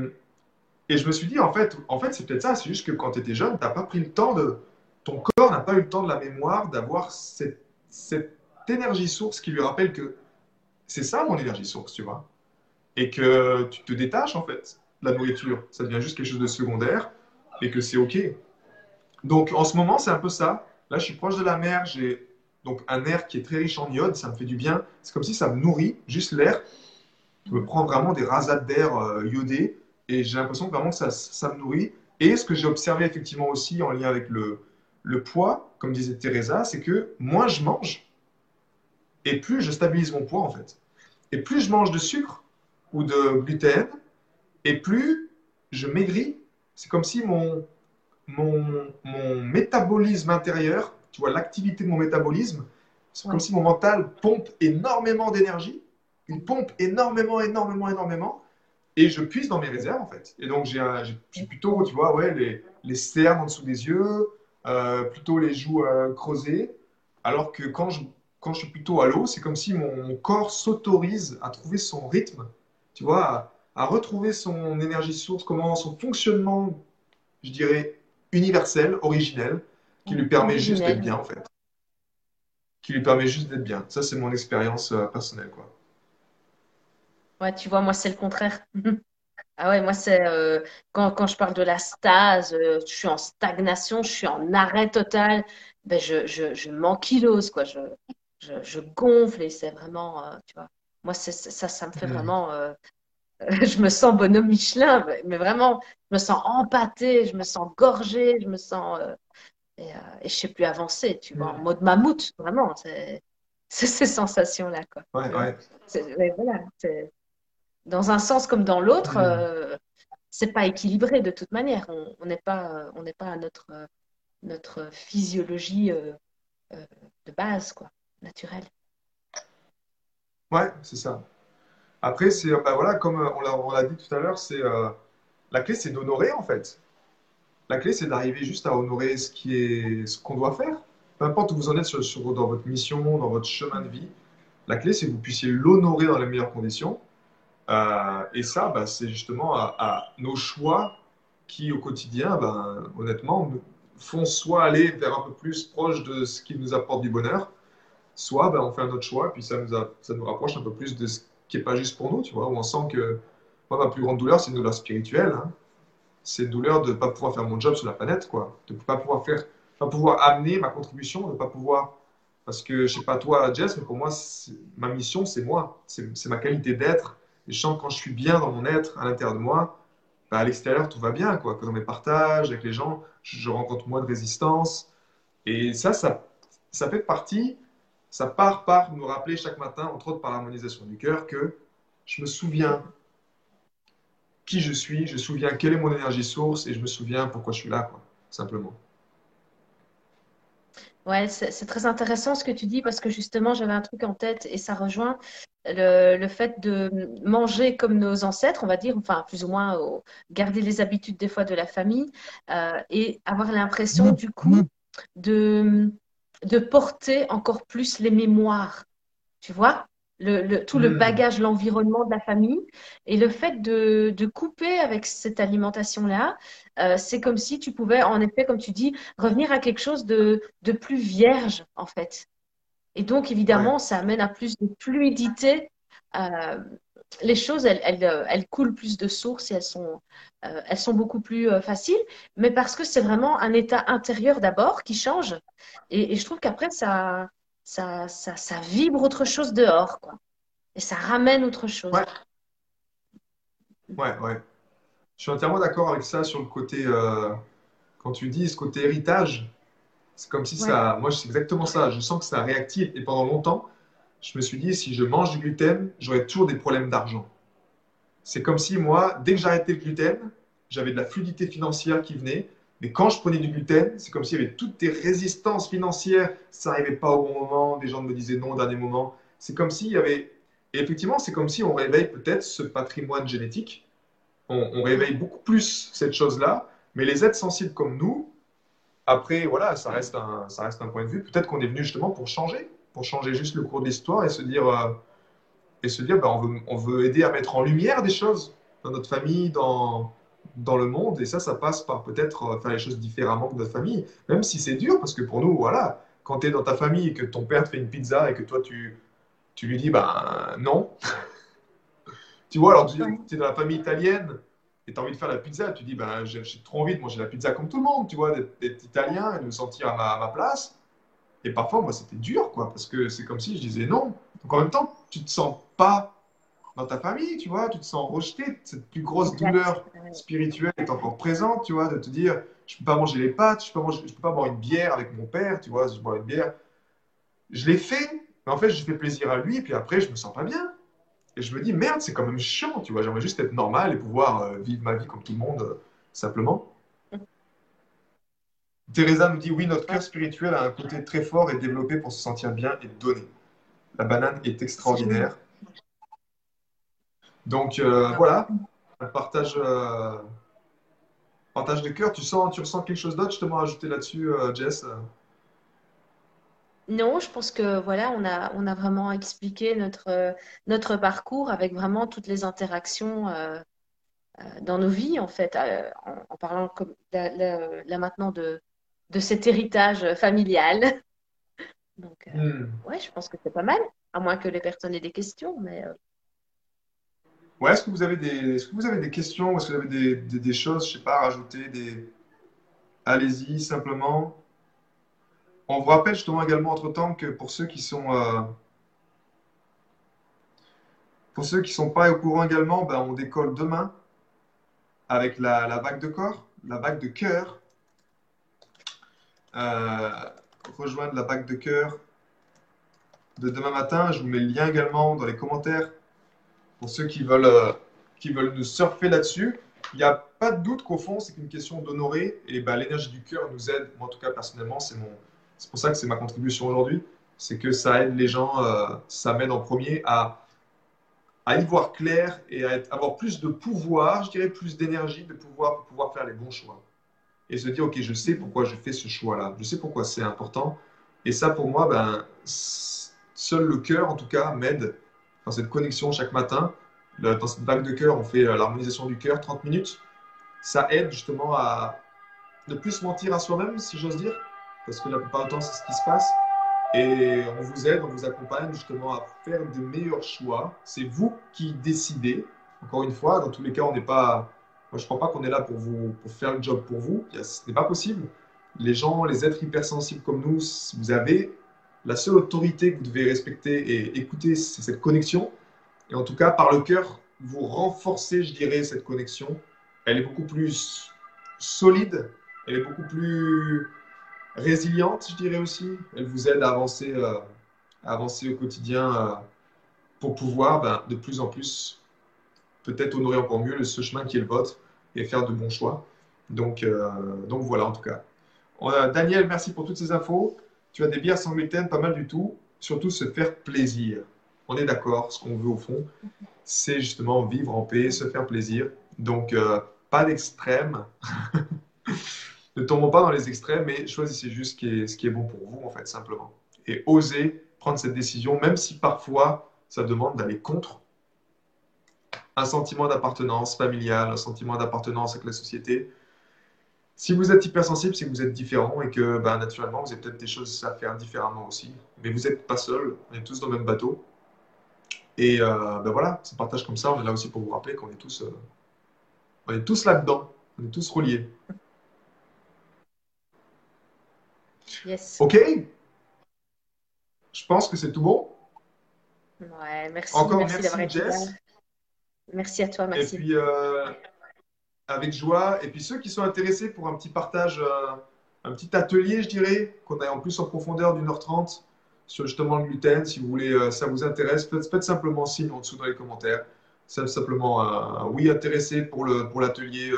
je me suis dit, en fait, en fait c'est peut-être ça. C'est juste que quand tu étais jeune, tu n'as pas pris le temps de. Ton corps n'a pas eu le temps de la mémoire d'avoir cette énergie source qui lui rappelle que c'est ça mon énergie source, tu vois. Et que tu te détaches, en fait, de la nourriture. Ça devient juste quelque chose de secondaire et que c'est OK. Donc en ce moment, c'est un peu ça. Là, je suis proche de la mer, j'ai donc un air qui est très riche en iode, ça me fait du bien. C'est comme si ça me nourrit, juste l'air. Je me prends vraiment des rasades d'air euh, iodés et j'ai l'impression vraiment que ça, ça, me nourrit. Et ce que j'ai observé effectivement aussi en lien avec le, le poids, comme disait Teresa, c'est que moins je mange et plus je stabilise mon poids en fait. Et plus je mange de sucre ou de gluten, et plus je maigris c'est comme si mon, mon, mon, métabolisme intérieur, tu vois, l'activité de mon métabolisme, c'est comme si mon mental pompe énormément d'énergie. Il pompe énormément, énormément, énormément. Et je puise dans mes réserves, en fait. Et donc, j'ai plutôt, tu vois, ouais, les, les cernes en dessous des yeux, euh, plutôt les joues euh, creusées. Alors que quand je, quand je suis plutôt à l'eau, c'est comme si mon, mon corps s'autorise à trouver son rythme, tu vois, à retrouver son énergie source, comment son fonctionnement, je dirais, universel, originel, qui lui permet juste d'être bien en fait. Qui lui permet juste d'être bien. Ça, c'est mon expérience euh, personnelle. Quoi. Ouais, tu vois, moi, c'est le contraire. ah ouais, moi, c'est euh, quand, quand, je parle de la stase, euh, je suis en stagnation, je suis en arrêt total, ben, je, je, je m'ankylose, quoi. Je, je, je, gonfle et c'est vraiment, tu vois, moi, ça, ça me fait mmh. vraiment je me sens bonhomme Michelin, mais vraiment, je me sens empâtée, je me sens gorgée, je me sens. Euh, et, euh, et, je sais plus avancer, tu vois, en mode mammouth, vraiment. C'est ces sensations-là, quoi. Ouais, ouais. Voilà, dans un sens comme dans l'autre, euh, c'est pas équilibré de toute manière. On n'est pas, on n'est pas à notre, notre physiologie de base, quoi, naturelle. Ouais, c'est ça. Après, c'est, bah voilà, comme euh, on l'a dit tout à l'heure, c'est euh, la clé, c'est d'honorer en fait. La clé, c'est d'arriver juste à honorer ce qui est, ce qu'on doit faire. peu importe où vous en êtes sur, dans votre mission, dans votre chemin de vie, la clé, c'est que vous puissiez l'honorer dans les meilleures conditions. Euh, et ça, bah, c'est justement à, nos choix qui, au quotidien, ben, honnêtement, font soit aller vers un peu plus proche de ce qui nous apporte du bonheur, soit ben, on fait un autre choix, puis ça nous, ça nous rapproche un peu plus de ce qui n'est pas juste pour nous, tu vois, où on sent que moi, ma plus grande douleur, c'est une douleur spirituelle. Hein. C'est une douleur de ne pas pouvoir faire mon job sur la planète, quoi. De ne pas pouvoir faire, pas pouvoir amener ma contribution, de ne pas pouvoir. Parce que, je sais pas toi, Jess, mais pour moi, ma mission, c'est moi. C'est ma qualité d'être. Et je sens que quand je suis bien dans mon être, à l'intérieur de moi, bah, à l'extérieur, tout va bien, quoi. Que dans mes partages avec les gens, je, rencontre moins de résistance. Et ça, ça, ça fait partie, ça part par nous rappeler chaque matin, entre autres par l'harmonisation du cœur, que je me souviens qui je suis, je me souviens quelle est mon énergie source et je me souviens pourquoi je suis là, quoi, simplement. Ouais, c'est très intéressant ce que tu dis parce que justement, j'avais un truc en tête et ça rejoint le, fait de manger comme nos ancêtres, on va dire, enfin, plus ou moins garder les habitudes des fois de la famille euh, et avoir l'impression, du coup, de, de porter encore plus les mémoires. Tu vois le, tout le hmm. bagage, l'environnement de la famille. Et le fait de, de couper avec cette alimentation-là, euh, c'est comme si tu pouvais, en effet, comme tu dis, revenir à quelque chose de, de plus vierge, en fait. Et donc, évidemment, ça amène à plus de fluidité. Euh, les choses, elles, elles, elles, coulent plus de sources et elles sont, euh, elles sont beaucoup plus faciles, mais parce que c'est vraiment un état intérieur d'abord qui change. Et, et je trouve qu'après, ça, ça, ça, ça, vibre autre chose dehors, quoi. Et ça ramène autre chose. Ouais, ouais. ouais. Je suis entièrement d'accord avec ça sur le côté, euh, quand tu dis ce côté héritage, c'est comme si ça, moi c'est exactement ça, je sens que ça réactive. Et pendant longtemps, je me suis dit, si je mange du gluten, j'aurais toujours des problèmes d'argent. C'est comme si moi, dès que j'arrêtais le gluten, j'avais de la fluidité financière qui venait, mais quand je prenais du gluten, c'est comme s'il y avait toutes des résistances financières, ça n'arrivait pas au bon moment, des gens me disaient non au dernier moment. C'est comme s'il y avait. Et effectivement, c'est comme si on réveille peut-être ce patrimoine génétique. On, réveille beaucoup plus cette chose-là, mais les êtres sensibles comme nous, après, voilà, ça reste un, ça reste un point de vue. Peut-être qu'on est venu justement pour changer, pour changer juste le cours de l'histoire et se dire, euh, et se dire bah, on, veut, on veut aider à mettre en lumière des choses dans notre famille, dans, dans le monde. Et ça, ça passe par peut-être euh, faire les choses différemment que notre famille. Même si c'est dur, parce que pour nous, voilà, quand tu es dans ta famille et que ton père te fait une pizza et que toi, tu, tu lui dis, ben non. tu vois, alors tu es dans la famille italienne et tu as envie de faire la pizza, tu dis, ben j'ai trop envie de manger la pizza comme tout le monde, tu vois, d'être italien et de me sentir à ma, à ma place. Et parfois, moi, c'était dur, quoi, parce que c'est comme si je disais non. Donc en même temps, tu te sens pas dans ta famille, tu vois, tu te sens rejeté, cette plus grosse douleur spirituelle est encore présente, tu vois, de te dire, je peux pas manger les pâtes, je peux pas, manger, je peux pas boire une bière avec mon père, tu vois, si je bois une bière. Je l'ai fait, mais en fait, je fais plaisir à lui, et puis après, je me sens pas bien. Et je me dis, merde, c'est quand même chiant, tu vois, j'aimerais juste être normal et pouvoir euh, vivre ma vie comme tout le monde, euh, simplement. Teresa nous dit, oui, notre cœur spirituel a un côté très fort et développé pour se sentir bien et donner. La banane est extraordinaire. Donc euh, voilà, partage, euh, partage de cœur. Tu, sens, tu ressens quelque chose d'autre? Justement à ajouter là-dessus, euh, Jess Non, je pense que voilà, on a, on a vraiment expliqué notre, notre parcours avec vraiment toutes les interactions dans nos vies, en fait, en, parlant comme, là, maintenant de, de cet héritage familial. Donc, hmm. ouais, je pense que c'est pas mal, à moins que les personnes aient des questions, mais. Ouais, est-ce que vous avez des, est-ce que vous avez des questions, est-ce que vous avez des, des, choses, je sais pas, à rajouter, des... Allez-y, simplement. On vous rappelle justement également entre-temps que pour ceux qui sont... Euh, pour ceux qui sont pas au courant également, ben, on décolle demain avec la, la vague de corps, la vague de cœur. Rejoindre la vague de cœur de demain matin. Je vous mets le lien également dans les commentaires pour ceux qui veulent, euh, qui veulent nous surfer là-dessus. Il n'y a pas de doute qu'au fond, c'est une question d'honorer. Et bah, l'énergie du cœur nous aide. Moi, en tout cas, personnellement, c'est mon, pour ça que c'est ma contribution aujourd'hui. C'est que ça aide les gens, euh, ça m'aide en premier à, à y voir clair et à avoir plus de pouvoir, je dirais plus d'énergie, de pouvoir pour pouvoir faire les bons choix. Et se dire, OK, je sais pourquoi je fais ce choix-là. Je sais pourquoi c'est important. Et ça, pour moi, ben, seul le cœur, en tout cas, m'aide dans cette connexion chaque matin. Dans cette vague de cœur, on fait euh, l'harmonisation du cœur, 30 minutes. Ça aide justement à ne plus mentir à soi-même, si j'ose dire, parce que la plupart du temps, c'est ce qui se passe. Et on vous aide, on vous accompagne justement à faire de meilleurs choix. C'est vous qui décidez. Encore une fois, dans tous les cas, on n'est pas. Moi, je ne crois pas qu'on est là pour vous pour faire le job pour vous. Ce n'est pas possible. Les gens, les êtres hypersensibles comme nous, vous avez la seule autorité que vous devez respecter et écouter, c'est cette connexion. Et en tout cas, par le cœur, vous renforcez, je dirais, cette connexion. Elle est beaucoup plus solide, elle est beaucoup plus résiliente, je dirais aussi. Elle vous aide à avancer, euh, à avancer au quotidien euh, pour pouvoir ben, de plus en plus peut-être honorer encore mieux ce chemin qui est le vôtre et faire de bons choix. Donc, euh, donc voilà, en tout cas. Daniel, merci pour toutes ces infos. Tu as des bières sans gluten, pas mal du tout. Surtout se faire plaisir. On est d'accord, ce qu'on veut au fond, c'est justement vivre en paix, se faire plaisir. Donc, pas d'extrême. ne tombons pas dans les extrêmes, mais choisissez juste ce qui est, ce qui est bon pour vous, en fait, simplement. Et osez prendre cette décision, même si parfois ça demande d'aller contre un sentiment d'appartenance familiale, un sentiment d'appartenance avec la société. Si vous êtes hypersensible, c'est que vous êtes différent et que ben, naturellement, vous avez peut-être des choses à faire différemment aussi. Mais vous n'êtes pas seul, on est tous dans le même bateau. Et euh, ben voilà, ce partage comme ça, on est là aussi pour vous rappeler qu'on est tous, euh, on est tous là-dedans, on est tous reliés. Ok Je pense que c'est tout bon. Ouais, merci. Encore merci, Jess. Merci à toi, merci. Et puis, euh, avec joie. Et puis, ceux qui sont intéressés pour un petit partage, euh, un petit atelier, je dirais, qu'on a en plus en profondeur d'une heure trente sur justement le gluten, si vous voulez, euh, ça vous intéresse, faites, simplement signe en dessous dans les commentaires. Simplement, oui, intéressé pour l'atelier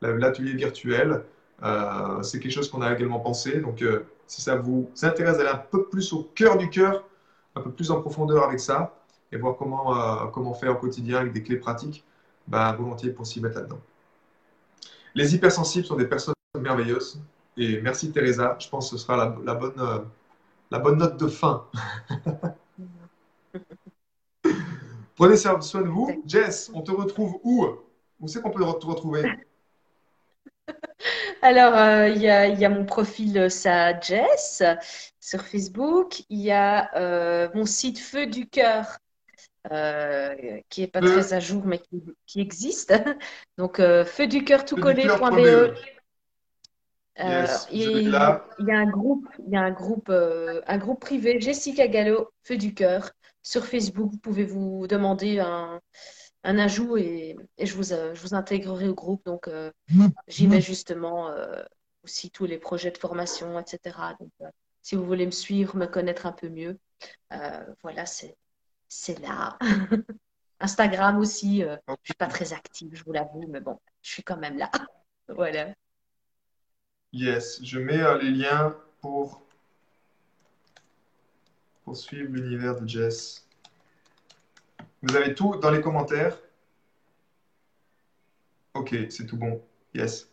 pour l'atelier virtuel. Euh, c'est quelque chose qu'on a également pensé. Donc, euh, si ça vous intéresse d'aller un peu plus au cœur du cœur, un peu plus en profondeur avec ça, et voir comment, euh, comment faire au quotidien avec des clés pratiques, ben, volontiers pour s'y mettre là-dedans. Les hypersensibles sont des personnes merveilleuses. Et merci Teresa, je pense que ce sera la, bonne, la bonne note de fin. Prenez soin de vous. Jess, on te retrouve où? Où c'est qu'on peut te retrouver? Alors, euh, il y, a, mon profil euh, ça Jess sur Facebook. Il y a euh, mon site Feu du cœur qui n'est pas très à jour mais qui, existe. Donc, feu du cœur tout collé.be. il, y a un groupe, il y a un groupe, un groupe privé, Jessica Gallo, Feu du cœur, sur Facebook. Vous pouvez vous demander un, un ajout et, je, vous, euh, je vous intégrerai au groupe. Donc, euh, mmh. j'y mets justement euh, aussi tous les projets de formation, etc. Donc, si vous voulez me suivre, me connaître un peu mieux, voilà, c'est, c'est là. Instagram aussi, je ne suis pas très active, je vous l'avoue, mais bon, je suis quand même là. voilà. Yes, je mets les liens pour, pour suivre l'univers de Jess. Vous avez tout dans les commentaires? Ok, c'est tout bon. Yes.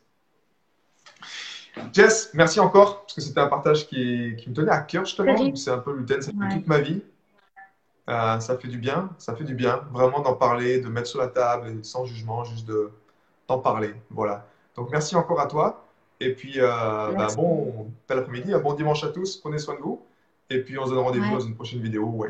Jess, merci encore, parce que c'était un partage qui, me tenait à cœur, justement. C'est un peu gluten, ça fait toute ma vie. Euh, ça fait du bien, ça fait du bien, vraiment d'en parler, de mettre sur la table, sans jugement, juste d'en parler. Voilà. Donc, merci encore à toi. Et puis, euh, bah, bon bel après-midi, un bon dimanche à tous, prenez soin de vous. Et puis, on se donne rendez-vous dans une prochaine vidéo. Ouais.